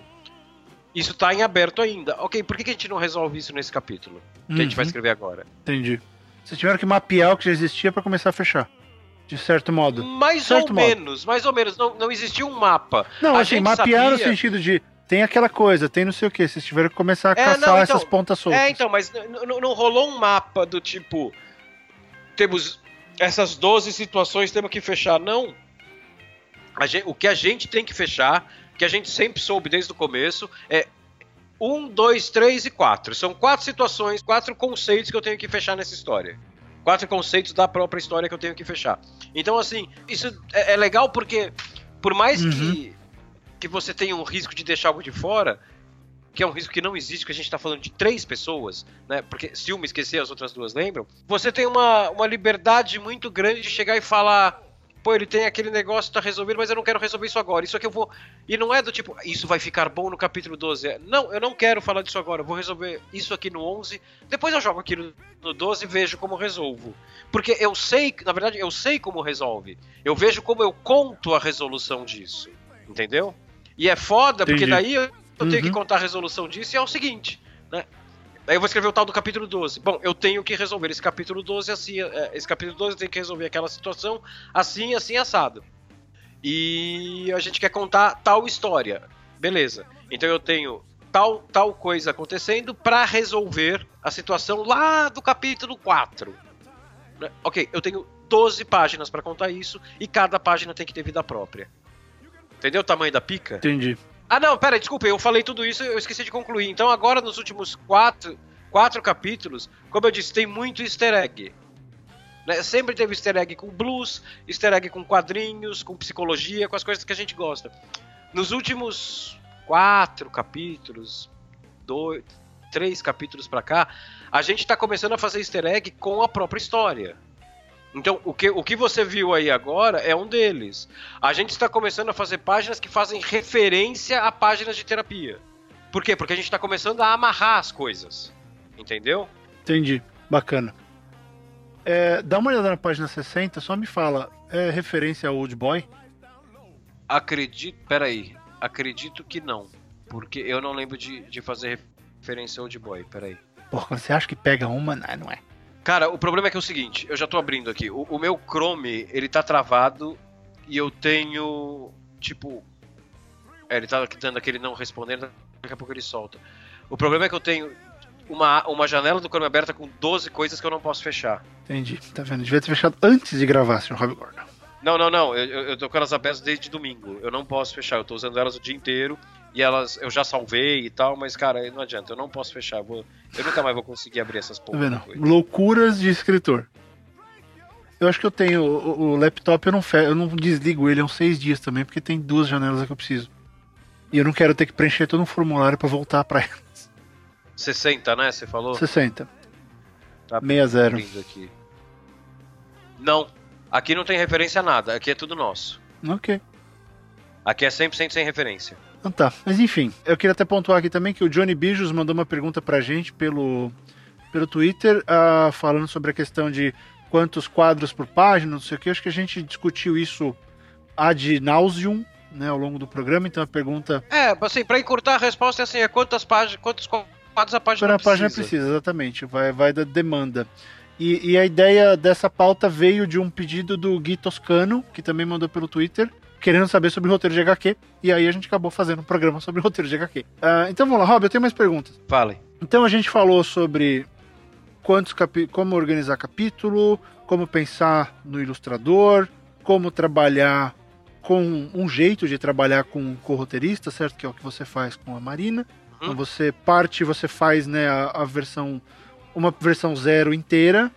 Isso tá em aberto ainda. Ok, por que, que a gente não resolve isso nesse capítulo? Que uhum. a gente vai uhum. escrever agora. Entendi. Vocês tiveram que mapear o que já existia para começar a fechar. De certo modo. Mais certo ou modo. menos, mais ou menos. Não, não existia um mapa. Não, a assim, mapear sabia... no sentido de. Tem aquela coisa, tem não sei o que. Vocês tiveram que começar a é, caçar não, então, essas pontas soltas. É, então, mas não rolou um mapa do tipo. Temos essas 12 situações, temos que fechar. Não gente, o que a gente tem que fechar, que a gente sempre soube desde o começo, é um, dois, três e quatro. São quatro situações, quatro conceitos que eu tenho que fechar nessa história. Quatro conceitos da própria história que eu tenho que fechar. Então, assim, isso é, é legal porque, por mais uhum. que, que você tenha um risco de deixar algo de fora, que é um risco que não existe, que a gente está falando de três pessoas, né? Porque se uma esquecer, as outras duas lembram. Você tem uma, uma liberdade muito grande de chegar e falar: pô, ele tem aquele negócio, tá resolvido, mas eu não quero resolver isso agora. Isso aqui eu vou. E não é do tipo, isso vai ficar bom no capítulo 12. É, não, eu não quero falar disso agora, eu vou resolver isso aqui no 11. Depois eu jogo aqui no, no 12 e vejo como resolvo. Porque eu sei, na verdade, eu sei como resolve. Eu vejo como eu conto a resolução disso. Entendeu? E é foda, Entendi. porque daí eu, uhum. tenho que uhum. contar a resolução disso e é o seguinte, né? Aí eu vou escrever o tal do capítulo 12. Bom, eu tenho que resolver esse capítulo 12 assim. É, esse capítulo 12 tem que resolver aquela situação assim, assim, assado. E a gente quer contar tal história. Beleza. Então eu tenho tal, tal coisa acontecendo para resolver a situação lá do capítulo 4. Né? Ok, eu tenho 12 páginas para contar isso e cada página tem que ter vida própria. Entendeu o tamanho da pica? Entendi. Ah, não, pera, desculpa, eu falei tudo isso eu esqueci de concluir. Então, agora nos últimos quatro, quatro capítulos, como eu disse, tem muito easter egg. Né? Sempre teve easter egg com blues, easter egg com quadrinhos, com psicologia, com as coisas que a gente gosta. Nos últimos quatro capítulos, dois, três capítulos pra cá, a gente tá começando a fazer easter egg com a própria história. Então, o que, o que você viu aí agora é um deles. A gente está começando a fazer páginas que fazem referência a páginas de terapia. Por quê? Porque a gente está começando a amarrar as coisas. Entendeu? Entendi. Bacana. É, dá uma olhada na página 60, só me fala, é referência ao Old Boy? Acredito. Peraí. Acredito que não. Porque eu não lembro de, de fazer referência ao Old Boy. Peraí. Porra, você acha que pega uma? Não, não é. Cara, o problema é que é o seguinte, eu já tô abrindo aqui. O, o, meu Chrome, ele tá travado e eu tenho. Tipo. É, ele tá dando aquele não respondendo, daqui a pouco ele solta. O problema é que eu tenho uma, uma janela do Chrome aberta com 12 coisas que eu não posso fechar. Entendi, tá vendo? Devia ter fechado antes de gravar, Sr. Rob Gordon. Não, não, não. Eu, eu, eu tô com elas abertas desde domingo. Eu não posso fechar. Eu tô usando elas o dia inteiro. E elas eu já salvei e tal, mas, cara, não adianta. Eu não posso fechar. Eu, vou, eu nunca mais vou conseguir abrir essas porra. Tá Loucuras de escritor. Eu acho que eu tenho o, o laptop, eu não, fe, eu não desligo ele há uns seis dias também, porque tem duas janelas que eu preciso. E eu não quero ter que preencher todo um formulário para voltar para elas. 60, né? Você falou? 60. Tá 60. Aqui. Não, Aqui não tem referência a nada, aqui é tudo nosso. Ok. Aqui é 100% sem referência. Então tá, mas enfim, eu queria até pontuar aqui também que o Johnny Bijos mandou uma pergunta pra gente pelo, pelo Twitter, uh, falando sobre a questão de quantos quadros por página, não sei o que. Acho que a gente discutiu isso ad nauseum, né, ao longo do programa, então a pergunta... É, assim, pra encurtar a resposta é assim, é quantas páginas, quantos quadros a página precisa. a página precisa, exatamente, vai, vai da demanda. E, e, a ideia dessa pauta veio de um pedido do Gui Toscano, que também mandou pelo Twitter, querendo saber sobre o roteiro de HQ. E aí a gente acabou fazendo um programa sobre o roteiro de HQ. Uh, ah, então vamos lá, Rob, eu tenho mais perguntas. Fale. Então a gente falou sobre quantos capi como organizar capítulo, como pensar no ilustrador, como trabalhar com um jeito de trabalhar com um co-roteirista, certo? Que é o que você faz com a Marina. Uhum. Então você parte, você faz né, a, a versão uma versão zero inteira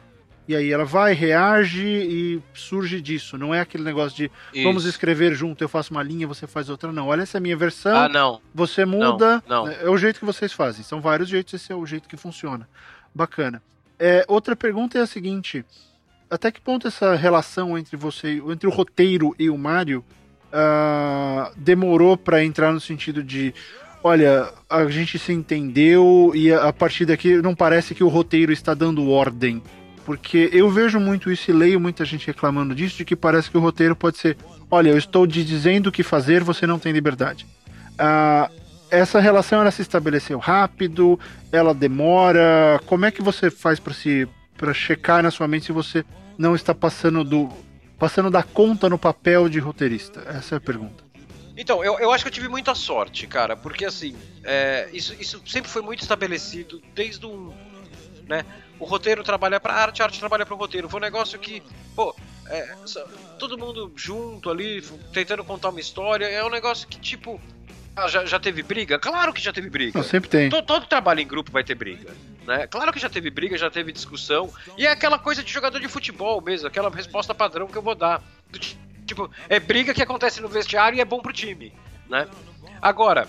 E aí ela vai, reage e surge disso. Não é aquele negócio de Isso. vamos escrever junto, eu faço uma linha, você faz outra. Não, olha essa é a minha versão. Ah, não. Você muda. Não, não. É o jeito que vocês fazem. São vários jeitos, esse é o jeito que funciona. Bacana. É, outra pergunta é a seguinte: até que ponto essa relação entre você, entre o roteiro e o Mario, uh, demorou para entrar no sentido de olha, a gente se entendeu e a partir daqui não parece que o roteiro está dando ordem. Porque eu vejo muito isso e leio muita gente reclamando disso, de que parece que o roteiro pode ser: olha, eu estou te dizendo o que fazer, você não tem liberdade. Ah, essa relação ela se estabeleceu rápido, ela demora. Como é que você faz para se para checar na sua mente se você não está passando do passando da conta no papel de roteirista? Essa é a pergunta. Então, eu, eu acho que eu tive muita sorte, cara, porque assim, é, isso, isso sempre foi muito estabelecido desde o. Né, o roteiro trabalha pra arte, a arte trabalha pro roteiro. Foi um negócio que, pô, é, todo mundo junto ali, tentando contar uma história, é um negócio que, tipo, ah, já, já teve briga? Claro que já teve briga. Não, sempre tem. Todo, todo, trabalho em grupo vai ter briga. Né? Claro que já teve briga, já teve discussão. E é aquela coisa de jogador de futebol mesmo, aquela resposta padrão que eu vou dar. Tipo, é briga que acontece no vestiário e é bom pro time. Né? Agora,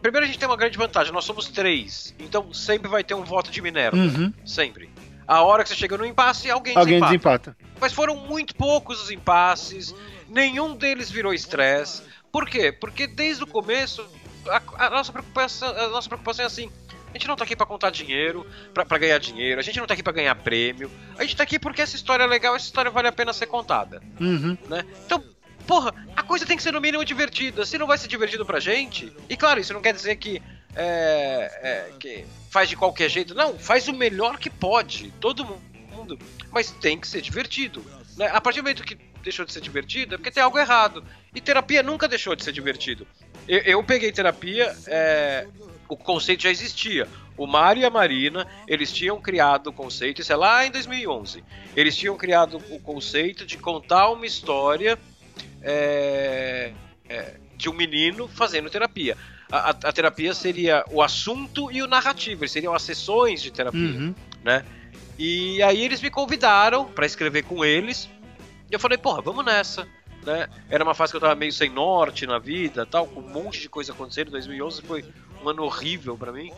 primeiro a gente tem uma grande vantagem, nós somos três. Então sempre vai ter um voto de Minerva. Uhum. Sempre. A hora que você chega no impasse, alguém, alguém desempata. desempata. Mas foram muito poucos os impasses, nenhum deles virou estresse. Por quê? Porque desde o começo, a, a, nossa, preocupação, a nossa preocupação é assim. A gente não tá aqui para contar dinheiro, para ganhar dinheiro, a gente não tá aqui para ganhar prêmio. A gente tá aqui porque essa história é legal, essa história vale a pena ser contada. Uhum. Né? Então, porra, a coisa tem que ser no mínimo divertida. Se não vai ser divertido pra gente, e claro, isso não quer dizer que, é, é, que faz de qualquer jeito. Não, faz o melhor que pode. Todo mundo. Mas tem que ser divertido. Né? A partir do momento que deixou de ser divertido, é porque tem algo errado. E terapia nunca deixou de ser divertido. Eu, eu peguei terapia, é, o conceito já existia. O Mário e a Marina, eles tinham criado o conceito, isso é lá em 2011. Eles tinham criado o conceito de contar uma história é, é, de um menino fazendo terapia. A, a, a, terapia seria o assunto e o narrativo, eles seriam as sessões de terapia, uhum. né? E aí eles me convidaram para escrever com eles. E eu falei, porra, vamos nessa. Né? Era uma fase que eu tava meio sem norte na vida, tal, com um monte de coisa acontecendo. 2011 foi um ano horrível para mim.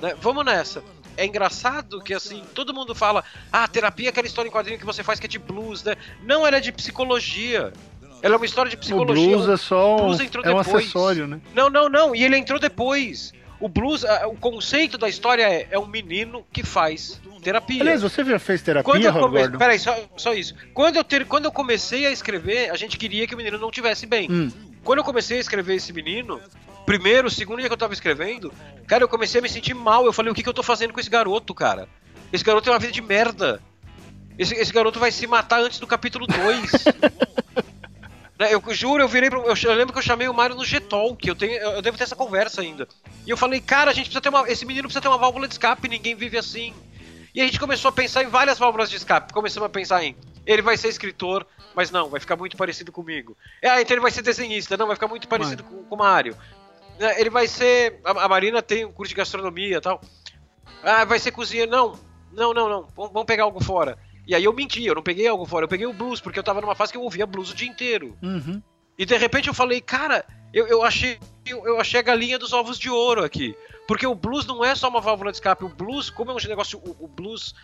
Né? Vamos nessa. É engraçado que assim, todo mundo fala: "Ah, terapia é aquela história em quadrinho que você faz que é de blues", né? Não, ela é de psicologia. Ela é uma história de psicologia. O blues é só um, blues entrou é um depois. acessório, né? Não, não, não. E ele entrou depois. O blues, o conceito da história é, é um menino que faz terapia. Aliás, você já fez terapia, quando eu come... Peraí, só, só isso. Quando eu, ter... quando eu comecei a escrever, a gente queria que o menino não tivesse bem. Hum. Quando eu comecei a escrever esse menino, primeiro, segundo dia que eu tava escrevendo, cara, eu comecei a me sentir mal. Eu falei, o que, que eu tô fazendo com esse garoto, cara? Esse garoto tem uma vida de merda. Esse, esse garoto vai se matar antes do capítulo 2. Né, eu juro, eu virei pro. Eu, lembro que eu chamei o Mario no G-Talk. Eu, tenho, eu devo ter essa conversa ainda. E eu falei, cara, a gente precisa ter uma. Esse menino precisa ter uma válvula de escape, ninguém vive assim. E a gente começou a pensar em várias válvulas de escape. Começamos a pensar em ele vai ser escritor, mas não, vai ficar muito parecido comigo. Ah, então ele vai ser desenhista, não, vai ficar muito parecido com, com o Mario. Né, ele vai ser. A, a, Marina tem um curso de gastronomia e tal. Ah, vai ser cozinheiro. Não, não, não, não. Vamos pegar algo fora. E aí eu menti, eu não peguei algo fora, eu peguei o blues, porque eu tava numa fase que eu ouvia blues o dia inteiro. Uhum. E de repente eu falei, cara, eu, eu achei. Eu, eu achei a galinha dos ovos de ouro aqui. Porque o blues não é só uma válvula de escape. O blues, como é um negócio. O, o blues.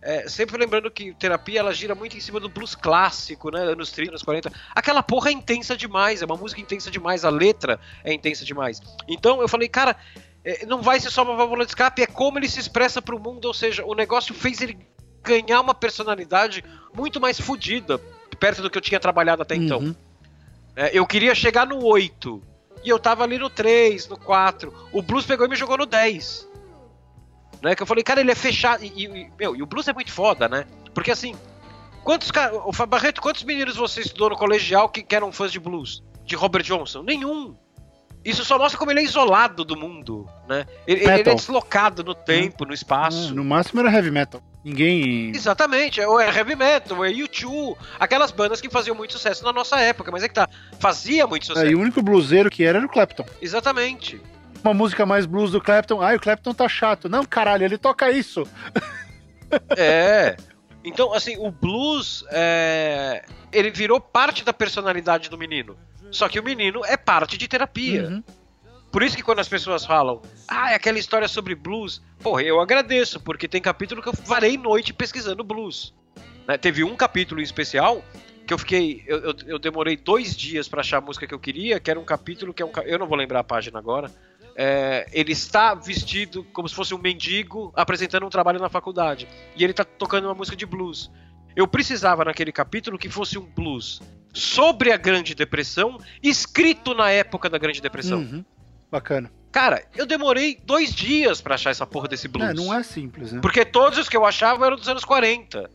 É, sempre lembrando que terapia ela gira muito em cima do blues clássico, né? Anos 30, anos 40. Aquela porra é intensa demais, é uma música intensa demais, a letra é intensa demais. Então eu falei, cara, é, não vai ser só uma válvula de escape, é como ele se expressa pro mundo, ou seja, o negócio fez ele ganhar uma personalidade muito mais fodida, perto do que eu tinha trabalhado até então. uhum. então. É, eu queria chegar no 8. E eu tava ali no 3, no 4. O Blues pegou e me jogou no 10. Né? Que eu falei, cara, ele é fechado. E, e, meu, e o Blues é muito foda, né? Porque assim, quantos caras. Barreto, quantos meninos você estudou no colegial que, que eram fãs de blues? De Robert Johnson? Nenhum. Isso só mostra como ele é isolado do mundo, né? Ele, ele é deslocado no tempo, no espaço. No máximo era heavy metal. Ninguém. Exatamente, ou é heavy metal, é U2, aquelas bandas que faziam muito sucesso na nossa época, mas é que tá, fazia muito sucesso. É, e o único bluseiro que era era o Clapton. Exatamente. Uma música mais blues do Clapton, ai, o Clapton tá chato. Não, caralho, ele toca isso. É. Então, assim, o blues, é... ele virou parte da personalidade do menino. Só que o menino é parte de terapia. Uhum. Por isso que quando as pessoas falam, ah, é aquela história sobre blues, porra, eu agradeço, porque tem capítulo que eu varei noite pesquisando blues. Né? Teve um capítulo em especial que eu fiquei. Eu, eu, eu demorei dois dias para achar a música que eu queria, que era um capítulo que é um. Eu não vou lembrar a página agora. É, ele está vestido como se fosse um mendigo apresentando um trabalho na faculdade. E ele está tocando uma música de blues. Eu precisava naquele capítulo que fosse um blues sobre a Grande Depressão, escrito na época da Grande Depressão. Uhum. Bacana. Cara, eu demorei dois dias para achar essa porra desse blues. É, não é simples, né? Porque todos os que eu achava eram dos anos 40.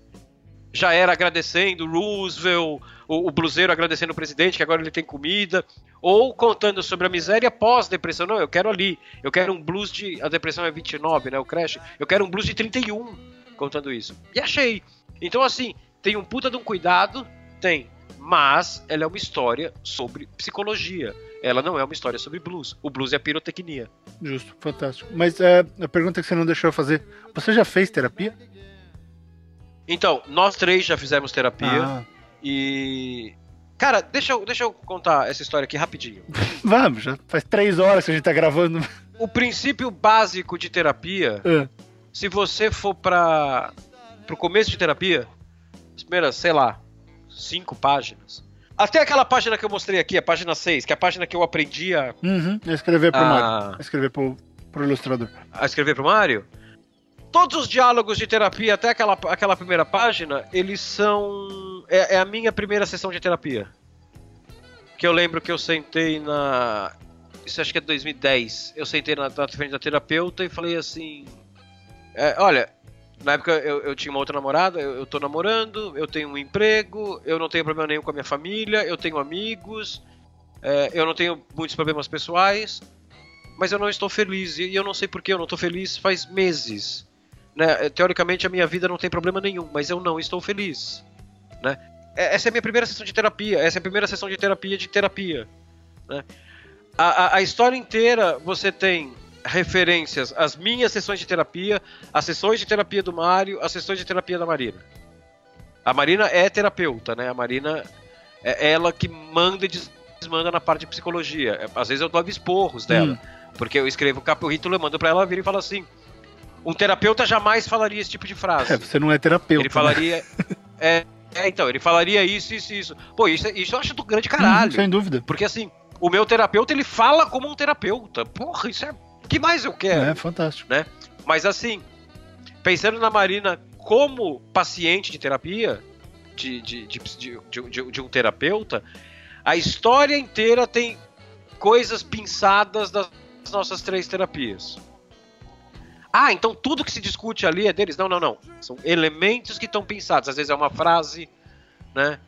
Já era agradecendo Roosevelt, o, o bluseiro agradecendo o presidente, que agora ele tem comida, ou contando sobre a miséria pós-depressão. Não, eu quero ali. Eu quero um blues de. A depressão é 29, né? O crash. Eu quero um blues de 31 contando isso. E achei. Então, assim, tem um puta de um cuidado? Tem. Mas ela é uma história sobre psicologia ela não é uma história sobre blues. O blues é a pirotecnia. Justo, fantástico. Mas é, a pergunta que você não deixou eu fazer: você já fez terapia? Então, nós três já fizemos terapia. Ah. E. Cara, deixa eu, deixa eu contar essa história aqui rapidinho. Vamos, já faz três horas que a gente tá gravando. O princípio básico de terapia, é. se você for para pro começo de terapia, as primeiras, sei lá, cinco páginas, até aquela página que eu mostrei aqui, a página 6, que é a página que eu aprendi a. Uhum, escrever pro a... Mário. A escrever pro, pro ilustrador. A escrever pro Mário? Todos os diálogos de terapia, até aquela, aquela primeira página, eles são. É, é a minha primeira sessão de terapia. Que eu lembro que eu sentei na. Isso acho que é 2010. Eu sentei na, na frente da terapeuta e falei assim. É, olha, na época eu, eu tinha uma outra namorada, eu, eu tô namorando, eu tenho um emprego, eu não tenho problema nenhum com a minha família, eu tenho amigos, é, eu não tenho muitos problemas pessoais, mas eu não estou feliz e eu não sei por que eu não estou feliz faz meses. Né? É, teoricamente a minha vida não tem problema nenhum, mas eu não estou feliz. Né? É, essa é a minha primeira sessão de terapia, essa é a primeira sessão de terapia de terapia. Né? A, a, a história inteira você tem referências às minhas sessões de terapia, às sessões de terapia do Mário, às sessões de terapia da Marina. A Marina é terapeuta, né? A Marina é ela que manda e desmanda na parte de psicologia. É, às vezes eu dou esporros dela, hum. porque eu escrevo o capítulo, eu mando para ela vir e fala assim: um terapeuta jamais falaria esse tipo de frase. É, você não é terapeuta. Ele falaria. Né? é, é, então, ele falaria isso, isso, isso. Pô, isso, isso eu acho do grande caralho. Hum, sem dúvida. Porque assim, o meu terapeuta, ele fala como um terapeuta. Porra, isso é que mais eu quero? É fantástico. Né? Mas assim, pensando na Marina como paciente de terapia, de, de, de, de, um terapeuta, a história inteira tem coisas pinçadas das nossas três terapias. Ah, então tudo que se discute ali é deles? Não, não, não. São elementos que estão pinçados. Às vezes é uma frase, né?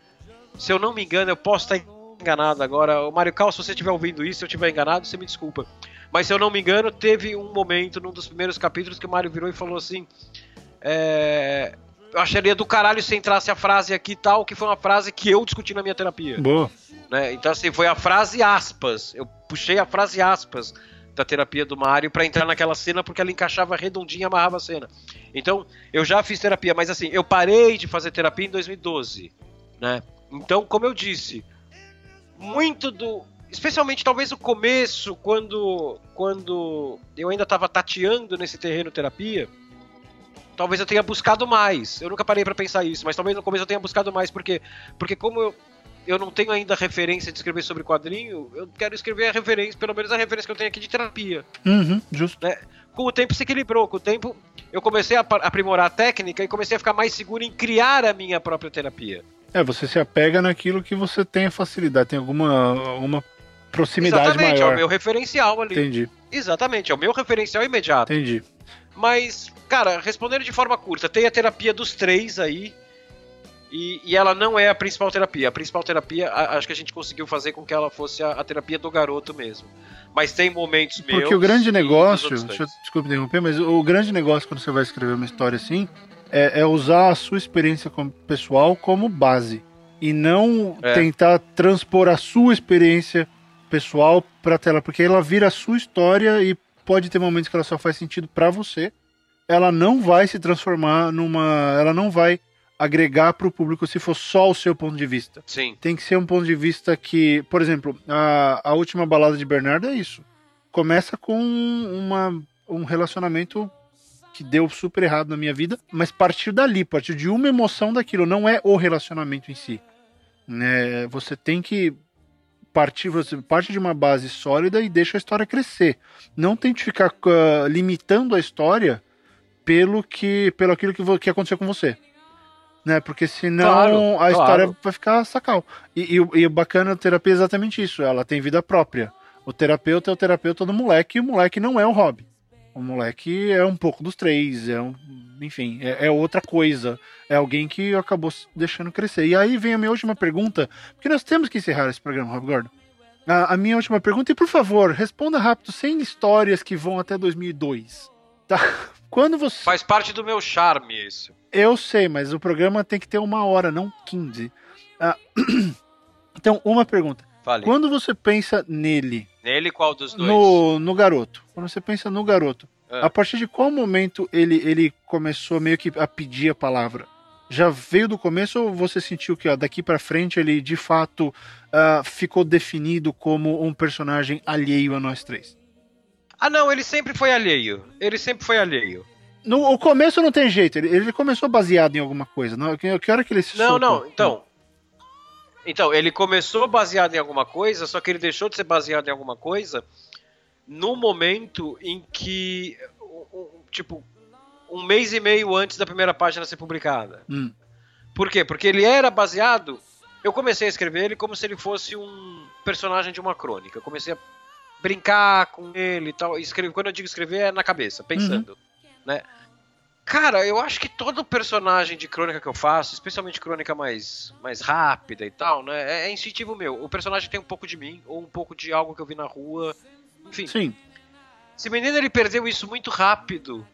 Se eu não me engano, eu posso estar enganado agora. O Mario Cal, se você estiver ouvindo isso, se eu estiver enganado, você me desculpa. Mas se eu não me engano, teve um momento num dos primeiros capítulos que o Mario virou e falou assim: é, Eu acharia do caralho se entrasse a frase aqui e tal, que foi uma frase que eu discuti na minha terapia. Boa. Né? Então, assim, foi a frase aspas. Eu puxei a frase aspas da terapia do Mario para entrar naquela cena porque ela encaixava redondinha e amarrava a cena. Então, eu já fiz terapia, mas assim, eu parei de fazer terapia em 2012, né? Então, como eu disse, muito do especialmente talvez o começo, quando, quando eu ainda estava tateando nesse terreno terapia, talvez eu tenha buscado mais. Eu nunca parei para pensar isso, mas talvez no começo eu tenha buscado mais, porque, porque como eu, eu não tenho ainda referência de escrever sobre quadrinho, eu quero escrever a referência, pelo menos a referência que eu tenho aqui de terapia. Uhum, justo. Né? Com o tempo se equilibrou, com o tempo eu comecei a aprimorar a técnica e comecei a ficar mais seguro em criar a minha própria terapia. É, você se apega naquilo que você tem facilidade, tem alguma, alguma proximidade Exatamente, maior. é o meu referencial ali. Entendi. Exatamente, é o meu referencial imediato. Entendi. Mas, cara, respondendo de forma curta, tem a terapia dos três aí. E, e ela não é a principal terapia. A principal terapia, a, acho que a gente conseguiu fazer com que ela fosse a, a terapia do garoto mesmo. Mas tem momentos Porque meus. Porque o grande negócio. Deixa eu, desculpa interromper, mas o grande negócio quando você vai escrever uma história assim é, é usar a sua experiência como pessoal como base. E não é. tentar transpor a sua experiência pessoal pra tela, porque ela vira a sua história e pode ter momentos que ela só faz sentido para você. Ela não vai se transformar numa. Ela não vai agregar para o público se for só o seu ponto de vista. Sim. Tem que ser um ponto de vista que, por exemplo, a, a última balada de Bernardo é isso. Começa com uma, um relacionamento que deu super errado na minha vida, mas partir dali, partir de uma emoção daquilo, não é o relacionamento em si. Né? Você tem que partir, você parte de uma base sólida e deixa a história crescer. Não tente ficar uh, limitando a história pelo que, pelo aquilo que, que aconteceu com você. Né? Porque senão claro, a claro. história vai ficar sacal. E, e, e o bacana da terapia é exatamente isso. Ela tem vida própria. O terapeuta é o terapeuta do moleque e o moleque não é o hobby. O moleque é um pouco dos três, é um, enfim, é, é, outra coisa. É alguém que acabou deixando crescer. E aí vem a minha última pergunta, porque nós temos que encerrar esse programa, Rob Gordon. A, a minha última pergunta, e por favor, responda rápido, sem histórias que vão até 2002. Tá? Quando você. Faz parte do meu charme isso. Eu sei, mas o programa tem que ter uma hora, não 15. Ah, então, uma pergunta. Vale. Quando você pensa nele, Nele, qual dos dois? No, no garoto. Quando você pensa no garoto, ah. a partir de qual momento ele, ele começou meio que a pedir a palavra? Já veio do começo ou você sentiu que ó, daqui para frente ele de fato uh, ficou definido como um personagem alheio a nós três? Ah, não, ele sempre foi alheio. Ele sempre foi alheio. No o começo não tem jeito, ele, ele começou baseado em alguma coisa. Não, que, que hora que ele se Não, soltou? não, então. Então, ele começou baseado em alguma coisa, só que ele deixou de ser baseado em alguma coisa no momento em que, tipo, um mês e meio antes da primeira página ser publicada. Hum. Por quê? Porque ele era baseado. Eu comecei a escrever ele como se ele fosse um personagem de uma crônica. Eu comecei a brincar com ele e tal. Escrever, quando eu digo escrever, é na cabeça, pensando. Uhum. Né? Cara, eu acho que todo personagem de crônica que eu faço, especialmente crônica mais, mais rápida e tal, né? É, é instintivo meu. O personagem tem um pouco de mim, ou um pouco de algo que eu vi na rua. Enfim. Sim. Esse menino ele perdeu isso muito rápido.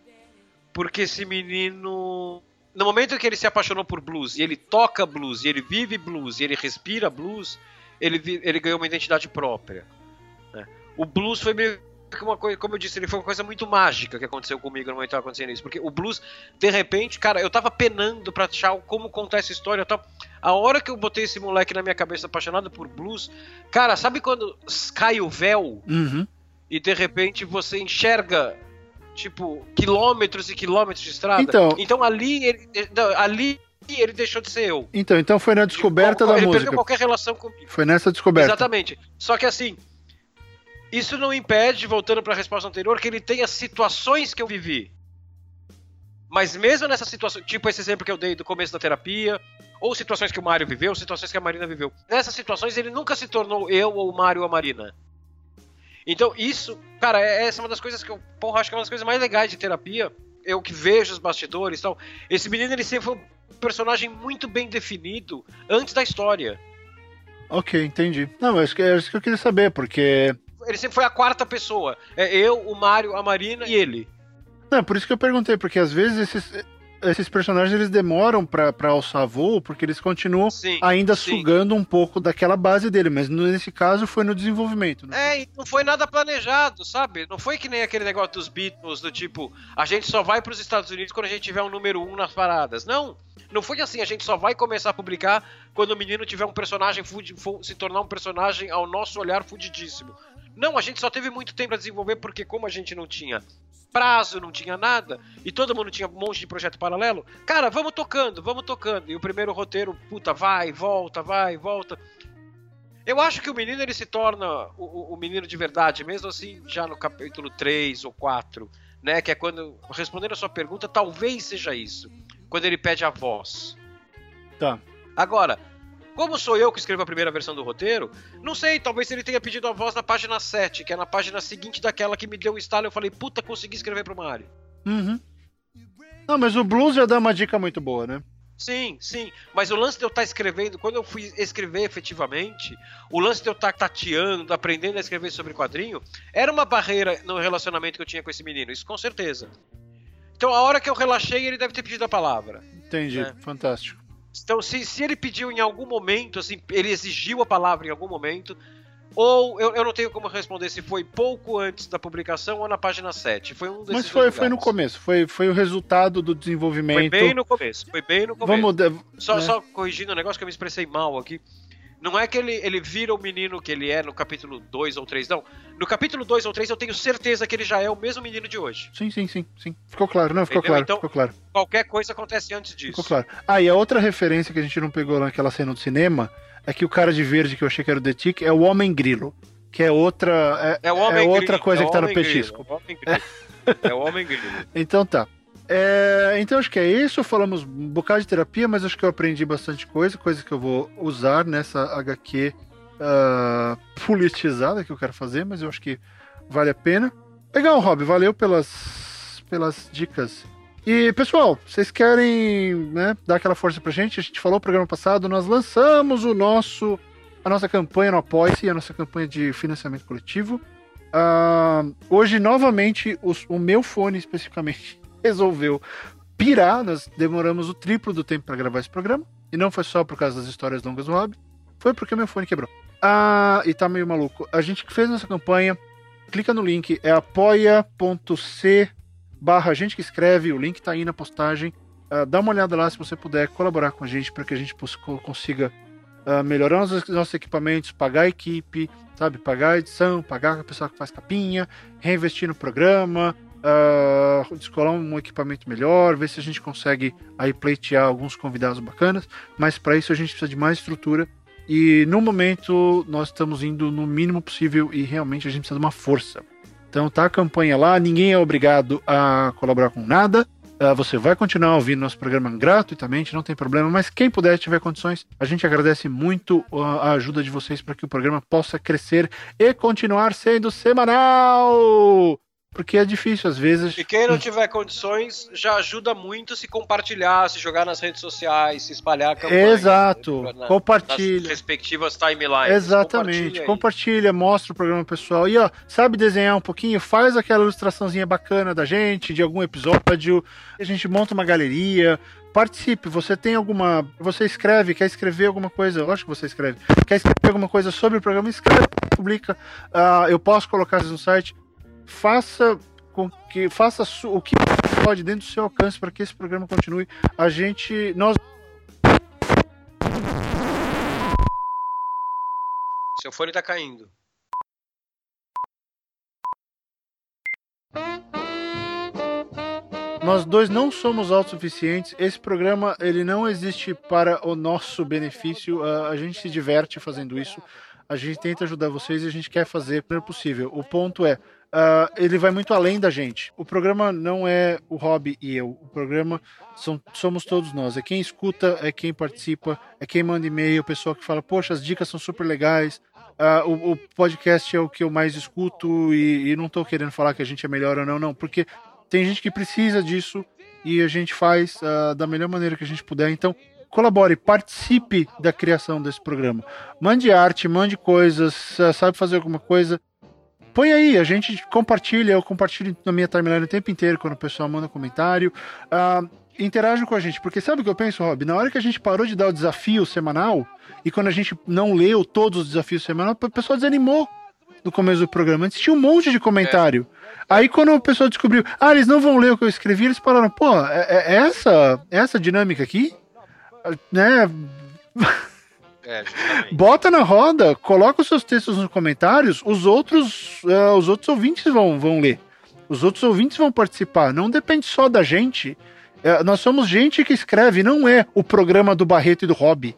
Porque esse menino. No momento que ele se apaixonou por blues, e ele toca blues, e ele vive blues, e ele respira blues, ele, ele ganhou uma identidade própria. Né? O blues foi meio uma coisa, como eu disse, ele foi uma coisa muito mágica que aconteceu comigo no momento que acontecendo isso. Porque o blues, de repente, cara, eu tava penando pra achar como contar essa história e tal. A hora que eu botei esse moleque na minha cabeça apaixonado por blues, cara, sabe quando cai o véu uhum. e de repente você enxerga, tipo, quilômetros e quilômetros de estrada? Então, então ali, ele, ali ele deixou de ser eu. Então, então foi na descoberta ele, da ele música. Ele perdeu qualquer relação comigo. Foi nessa descoberta. Exatamente. Só que assim, isso não impede, voltando para a resposta anterior, que ele tenha situações que eu vivi. Mas mesmo nessa situação, tipo esse exemplo que eu dei do começo da terapia, ou situações que o Mário viveu, situações que a Marina viveu. Nessas situações ele nunca se tornou eu ou o Mário ou a Marina. Então isso, cara, é, essa é uma das coisas que eu, porra, acho que é uma das coisas mais legais de terapia. Eu que vejo os bastidores e tal. Esse menino ele sempre foi um personagem muito bem definido antes da história. Ok, entendi. Não, que, é isso que eu queria saber, porque ele sempre foi a quarta pessoa. É eu, o Mario, a Marina e ele. Não, por isso que eu perguntei, porque às vezes esses, esses personagens eles demoram pra, pra alçar voo, porque eles continuam sim, ainda sim. sugando um pouco daquela base dele, mas nesse caso foi no desenvolvimento. Né? É, e não foi nada planejado, sabe? Não foi que nem aquele negócio dos Beatles, do tipo, a gente só vai pros Estados Unidos quando a gente tiver um número um nas paradas. Não, não foi assim, a gente só vai começar a publicar quando o menino tiver um personagem, se tornar um personagem ao nosso olhar fudidíssimo. Não, a gente só teve muito tempo para desenvolver porque como a gente não tinha prazo, não tinha nada, e todo mundo tinha um monte de projeto paralelo, cara, vamos tocando, vamos tocando. E o primeiro roteiro, puta, vai, volta, vai, volta. Eu acho que o menino ele se torna o, o menino de verdade, mesmo assim, já no capítulo 3 ou 4, né? Que é quando, respondendo a sua pergunta, talvez seja isso. Quando ele pede a voz. Tá. Agora, como sou eu que escrevo a primeira versão do roteiro, não sei, talvez ele tenha pedido a voz na página 7, que é na página seguinte daquela que me deu o estalo e eu falei, puta, consegui escrever pro Mario. Uhum. Não, mas o blues já dá uma dica muito boa, né? Sim, sim. Mas o lance de eu estar tá escrevendo, quando eu fui escrever efetivamente, o lance de eu estar tá tateando, aprendendo a escrever sobre quadrinho, era uma barreira no relacionamento que eu tinha com esse menino, isso com certeza. Então a hora que eu relaxei, ele deve ter pedido a palavra. Entendi, né? fantástico. Então, se, se ele pediu em algum momento, assim, ele exigiu a palavra em algum momento, ou eu, eu não tenho como responder se foi pouco antes da publicação ou na página 7. Foi um desses Mas foi, foi no começo, foi, foi o resultado do desenvolvimento. Foi bem no começo, foi bem no começo. Vamos, só, né? só corrigindo um negócio que eu me expressei mal aqui. Não é que ele, ele vira o menino que ele é no capítulo 2 ou 3, não. No capítulo 2 ou 3 eu tenho certeza que ele já é o mesmo menino de hoje. Sim, sim, sim, sim. Ficou claro, não, ficou Entendeu? claro, então, ficou claro. Qualquer coisa acontece antes disso. Ficou claro. Ah, e a outra referência que a gente não pegou naquela cena do cinema é que o cara de verde que eu achei que era o The Tick é o Homem Grilo. Que é outra. É, é, é outra coisa é que tá no petisco. É o Homem Grilo. É o Homem Grilo. então tá. É, então acho que é isso. Falamos um bocado de terapia, mas acho que eu aprendi bastante coisa, coisa que eu vou usar nessa HQ uh, politizada que eu quero fazer, mas eu acho que vale a pena. Legal, Rob, valeu pelas, pelas dicas. E, pessoal, vocês querem né, dar aquela força pra gente? A gente falou no programa passado, nós lançamos o nosso a nossa campanha no Apoia-se, a nossa campanha de financiamento coletivo. Uh, hoje, novamente, os, o meu fone especificamente resolveu pirar. Nós demoramos o triplo do tempo para gravar esse programa. E não foi só por causa das histórias longas do Rob, foi porque o meu fone quebrou. Ah, e tá meio maluco. A gente fez nossa campanha, clica no link, é apoia.c barra gente que escreve, o link tá aí na postagem. Uh, dá uma olhada lá se você puder colaborar com a gente para que a gente consiga uh, melhorar os nossos equipamentos, pagar a equipe, sabe? Pagar a edição, pagar a pessoa que faz capinha, reinvestir no programa, uh, descolar um equipamento melhor, ver se a gente consegue aí pleitear alguns convidados bacanas. Mas para isso a gente precisa de mais estrutura e no momento nós estamos indo no mínimo possível e realmente a gente precisa de uma força. Então tá a campanha lá, ninguém é obrigado a colaborar com nada. Uh, você vai continuar ouvindo nosso programa gratuitamente, não tem problema, mas quem puder tiver condições, a gente agradece muito a ajuda de vocês para que o programa possa crescer e continuar sendo semanal. Porque é difícil às vezes. E quem não tiver condições, já ajuda muito se compartilhar, se jogar nas redes sociais, se espalhar a campanha. Exato. Na, compartilha. Nas respectivas timelines. Exatamente. Compartilha, compartilha, mostra o programa pessoal. E ó, sabe desenhar um pouquinho? Faz aquela ilustraçãozinha bacana da gente, de algum episódio. A gente monta uma galeria. Participe, você tem alguma. Você escreve, quer escrever alguma coisa? Lógico que você escreve. Quer escrever alguma coisa sobre o programa? Escreve, publica. Uh, eu posso colocar isso no site faça com que faça o que pode dentro do seu alcance para que esse programa continue. A gente nós Seu fone está caindo. Nós dois não somos autossuficientes. Esse programa ele não existe para o nosso benefício. A gente se diverte fazendo isso. A gente tenta ajudar vocês e a gente quer fazer o melhor possível. O ponto é, Uh, ele vai muito além da gente. O programa não é o Hobby e eu. O programa são, somos todos nós. É quem escuta, é quem participa, é quem manda e-mail, pessoa que fala, poxa, as dicas são super legais. Uh, o, o, podcast é o que eu mais escuto e, e não estou querendo falar que a gente é melhor ou não, não, porque tem gente que precisa disso e a gente faz uh, da melhor maneira que a gente puder. Então, colabore, participe da criação desse programa. Mande arte, mande coisas, sabe fazer alguma coisa, põe aí, a gente compartilha, eu compartilho na minha timeline o tempo inteiro quando o pessoal manda comentário. Uh, interage com a gente, porque sabe o que eu penso, Rob? Na hora que a gente parou de dar o desafio semanal, e quando a gente não leu todos os desafios semanais, o pessoal desanimou no começo do programa. Antes tinha um monte de comentário. É. Aí quando o pessoal descobriu, ah, eles não vão ler o que eu escrevi, eles falaram, pô, é, é essa, é essa dinâmica aqui? Né? É, Bota na roda, coloca os seus textos nos comentários, os outros, uh, os outros ouvintes vão, vão ler. Os outros ouvintes vão participar. Não depende só da gente. Uh, nós somos gente que escreve, não é o programa do Barreto e do Hobby.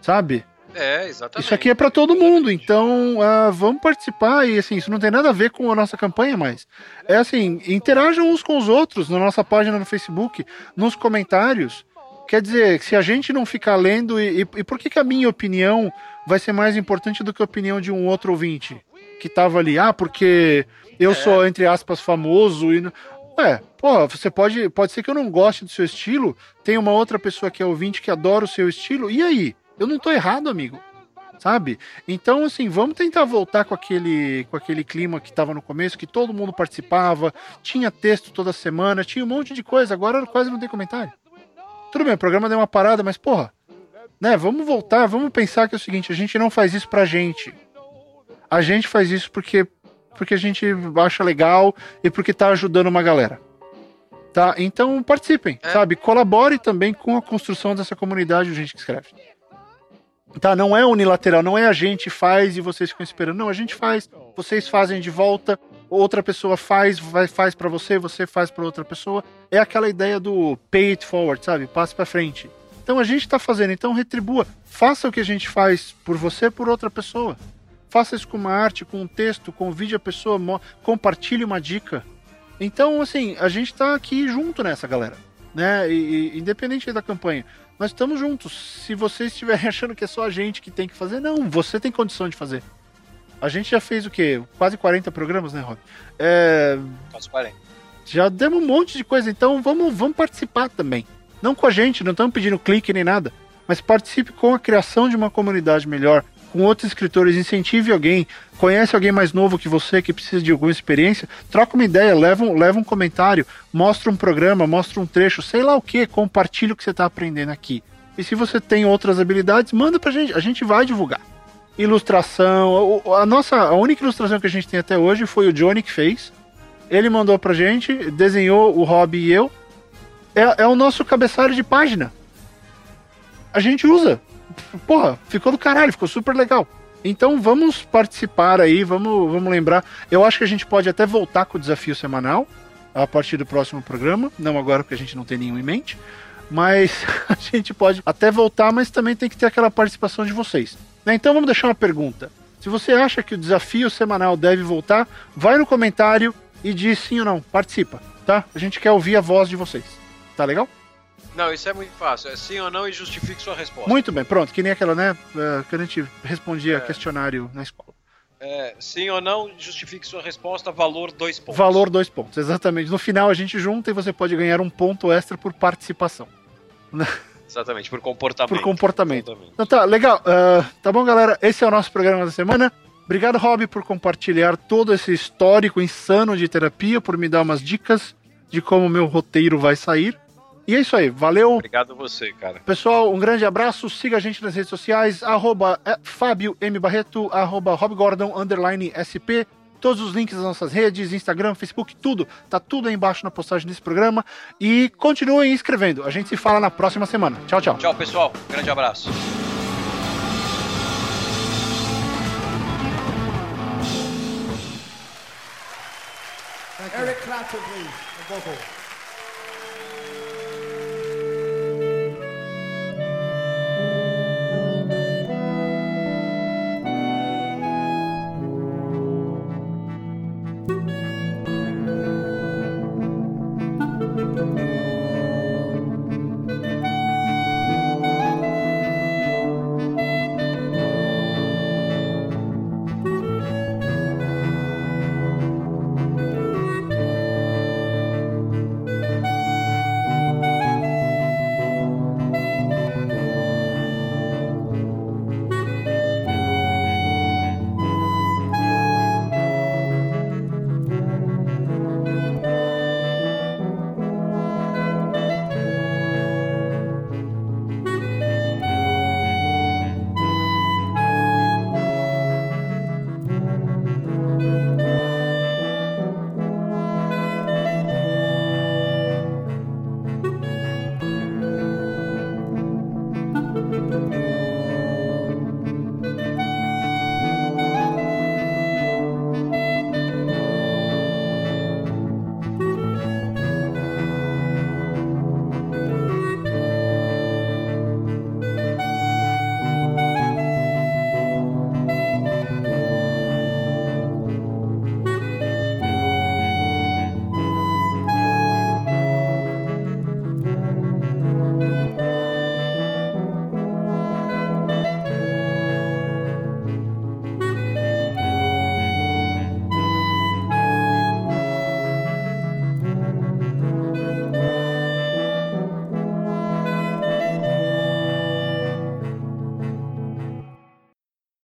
Sabe? É, exatamente. Isso aqui é para todo mundo, então uh, vamos participar e assim, isso não tem nada a ver com a nossa campanha mais. É assim, interajam uns com os outros na nossa página no Facebook, nos comentários. Quer dizer, se a gente não ficar lendo, e, e, e, por que, que a minha opinião vai ser mais importante do que a opinião de um outro ouvinte que tava ali? Ah, porque eu é. sou, entre aspas, famoso e. Ué, porra, você pode. Pode ser que eu não goste do seu estilo, tem uma outra pessoa que é ouvinte que adora o seu estilo, e aí? Eu não tô errado, amigo. Sabe? Então, assim, vamos tentar voltar com aquele, com aquele clima que tava no começo, que todo mundo participava, tinha texto toda semana, tinha um monte de coisa, agora quase não tem comentário. Tudo bem, o programa deu uma parada, mas porra, né? Vamos voltar, vamos pensar que é o seguinte: a gente não faz isso pra gente. A gente faz isso porque, porque a gente acha legal e porque tá ajudando uma galera. Tá? Então participem, é. sabe? Colabore também com a construção dessa comunidade, o gente que escreve. Tá, não é unilateral, não é a gente faz e vocês ficam esperando. Não, a gente faz, vocês fazem de volta, outra pessoa faz, vai, faz para você, você faz para outra pessoa. É aquela ideia do pay it forward, sabe? Passe para frente. Então a gente está fazendo, então retribua. Faça o que a gente faz por você, por outra pessoa. Faça isso com uma arte, com um texto, convide a pessoa, compartilhe uma dica. Então, assim, a gente está aqui junto nessa, galera. Né? E, e, independente da campanha. Nós estamos juntos. Se vocês estiverem achando que é só a gente que tem que fazer, não, você tem condição de fazer. A gente já fez o quê? Quase 40 programas, né, Rob? É... Quase 40. Já demos um monte de coisa, então vamos, vamos participar também. Não com a gente, não estamos pedindo clique nem nada, mas participe com a criação de uma comunidade melhor, com outros escritores, incentive alguém, conhece alguém mais novo que você que precisa de alguma experiência, troca uma ideia, leva um, leva um comentário, mostra um programa, mostra um trecho, sei lá o que, compartilha o que você está aprendendo aqui. E se você tem outras habilidades, manda pra gente, a gente vai divulgar. Ilustração, a nossa, a única ilustração que a gente tem até hoje foi o Johnny que fez. Ele mandou pra gente, desenhou o Rob e eu. É, é o nosso cabeçalho de página. A gente usa porra, ficou do caralho, ficou super legal. Então vamos participar aí, vamos, vamos lembrar. Eu acho que a gente pode até voltar com o desafio semanal a partir do próximo programa. Não agora, porque a gente não tem nenhum em mente. Mas a gente pode até voltar, mas também tem que ter aquela participação de vocês. Né? Então vamos deixar uma pergunta. Se você acha que o desafio semanal deve voltar, vai no comentário e diz sim ou não. Participa, tá? A gente quer ouvir a voz de vocês. Tá legal? Não, isso é muito fácil. É sim ou não e justifique sua resposta. Muito bem, pronto. Que nem aquela, né? É, que a gente respondia é. questionário na escola. É, sim ou não, justifique sua resposta, valor dois pontos. Valor dois pontos, exatamente. No final a gente junta e você pode ganhar um ponto extra por participação. Exatamente, por comportamento. Por comportamento. Então tá, legal. Uh, tá bom, galera? Esse é o nosso programa da semana. Obrigado, Rob, por compartilhar todo esse histórico insano de terapia, por me dar umas dicas de como o meu roteiro vai sair. E é isso aí, valeu. Obrigado você, cara. Pessoal, um grande abraço, siga a gente nas redes sociais, arroba é, Fábio M. Barreto, arroba Rob Gordon, underline SP, todos os links das nossas redes, Instagram, Facebook, tudo, tá tudo aí embaixo na postagem desse programa. E continuem escrevendo, a gente se fala na próxima semana. Tchau, tchau. Tchau, pessoal, grande abraço. Eric Clapton, please,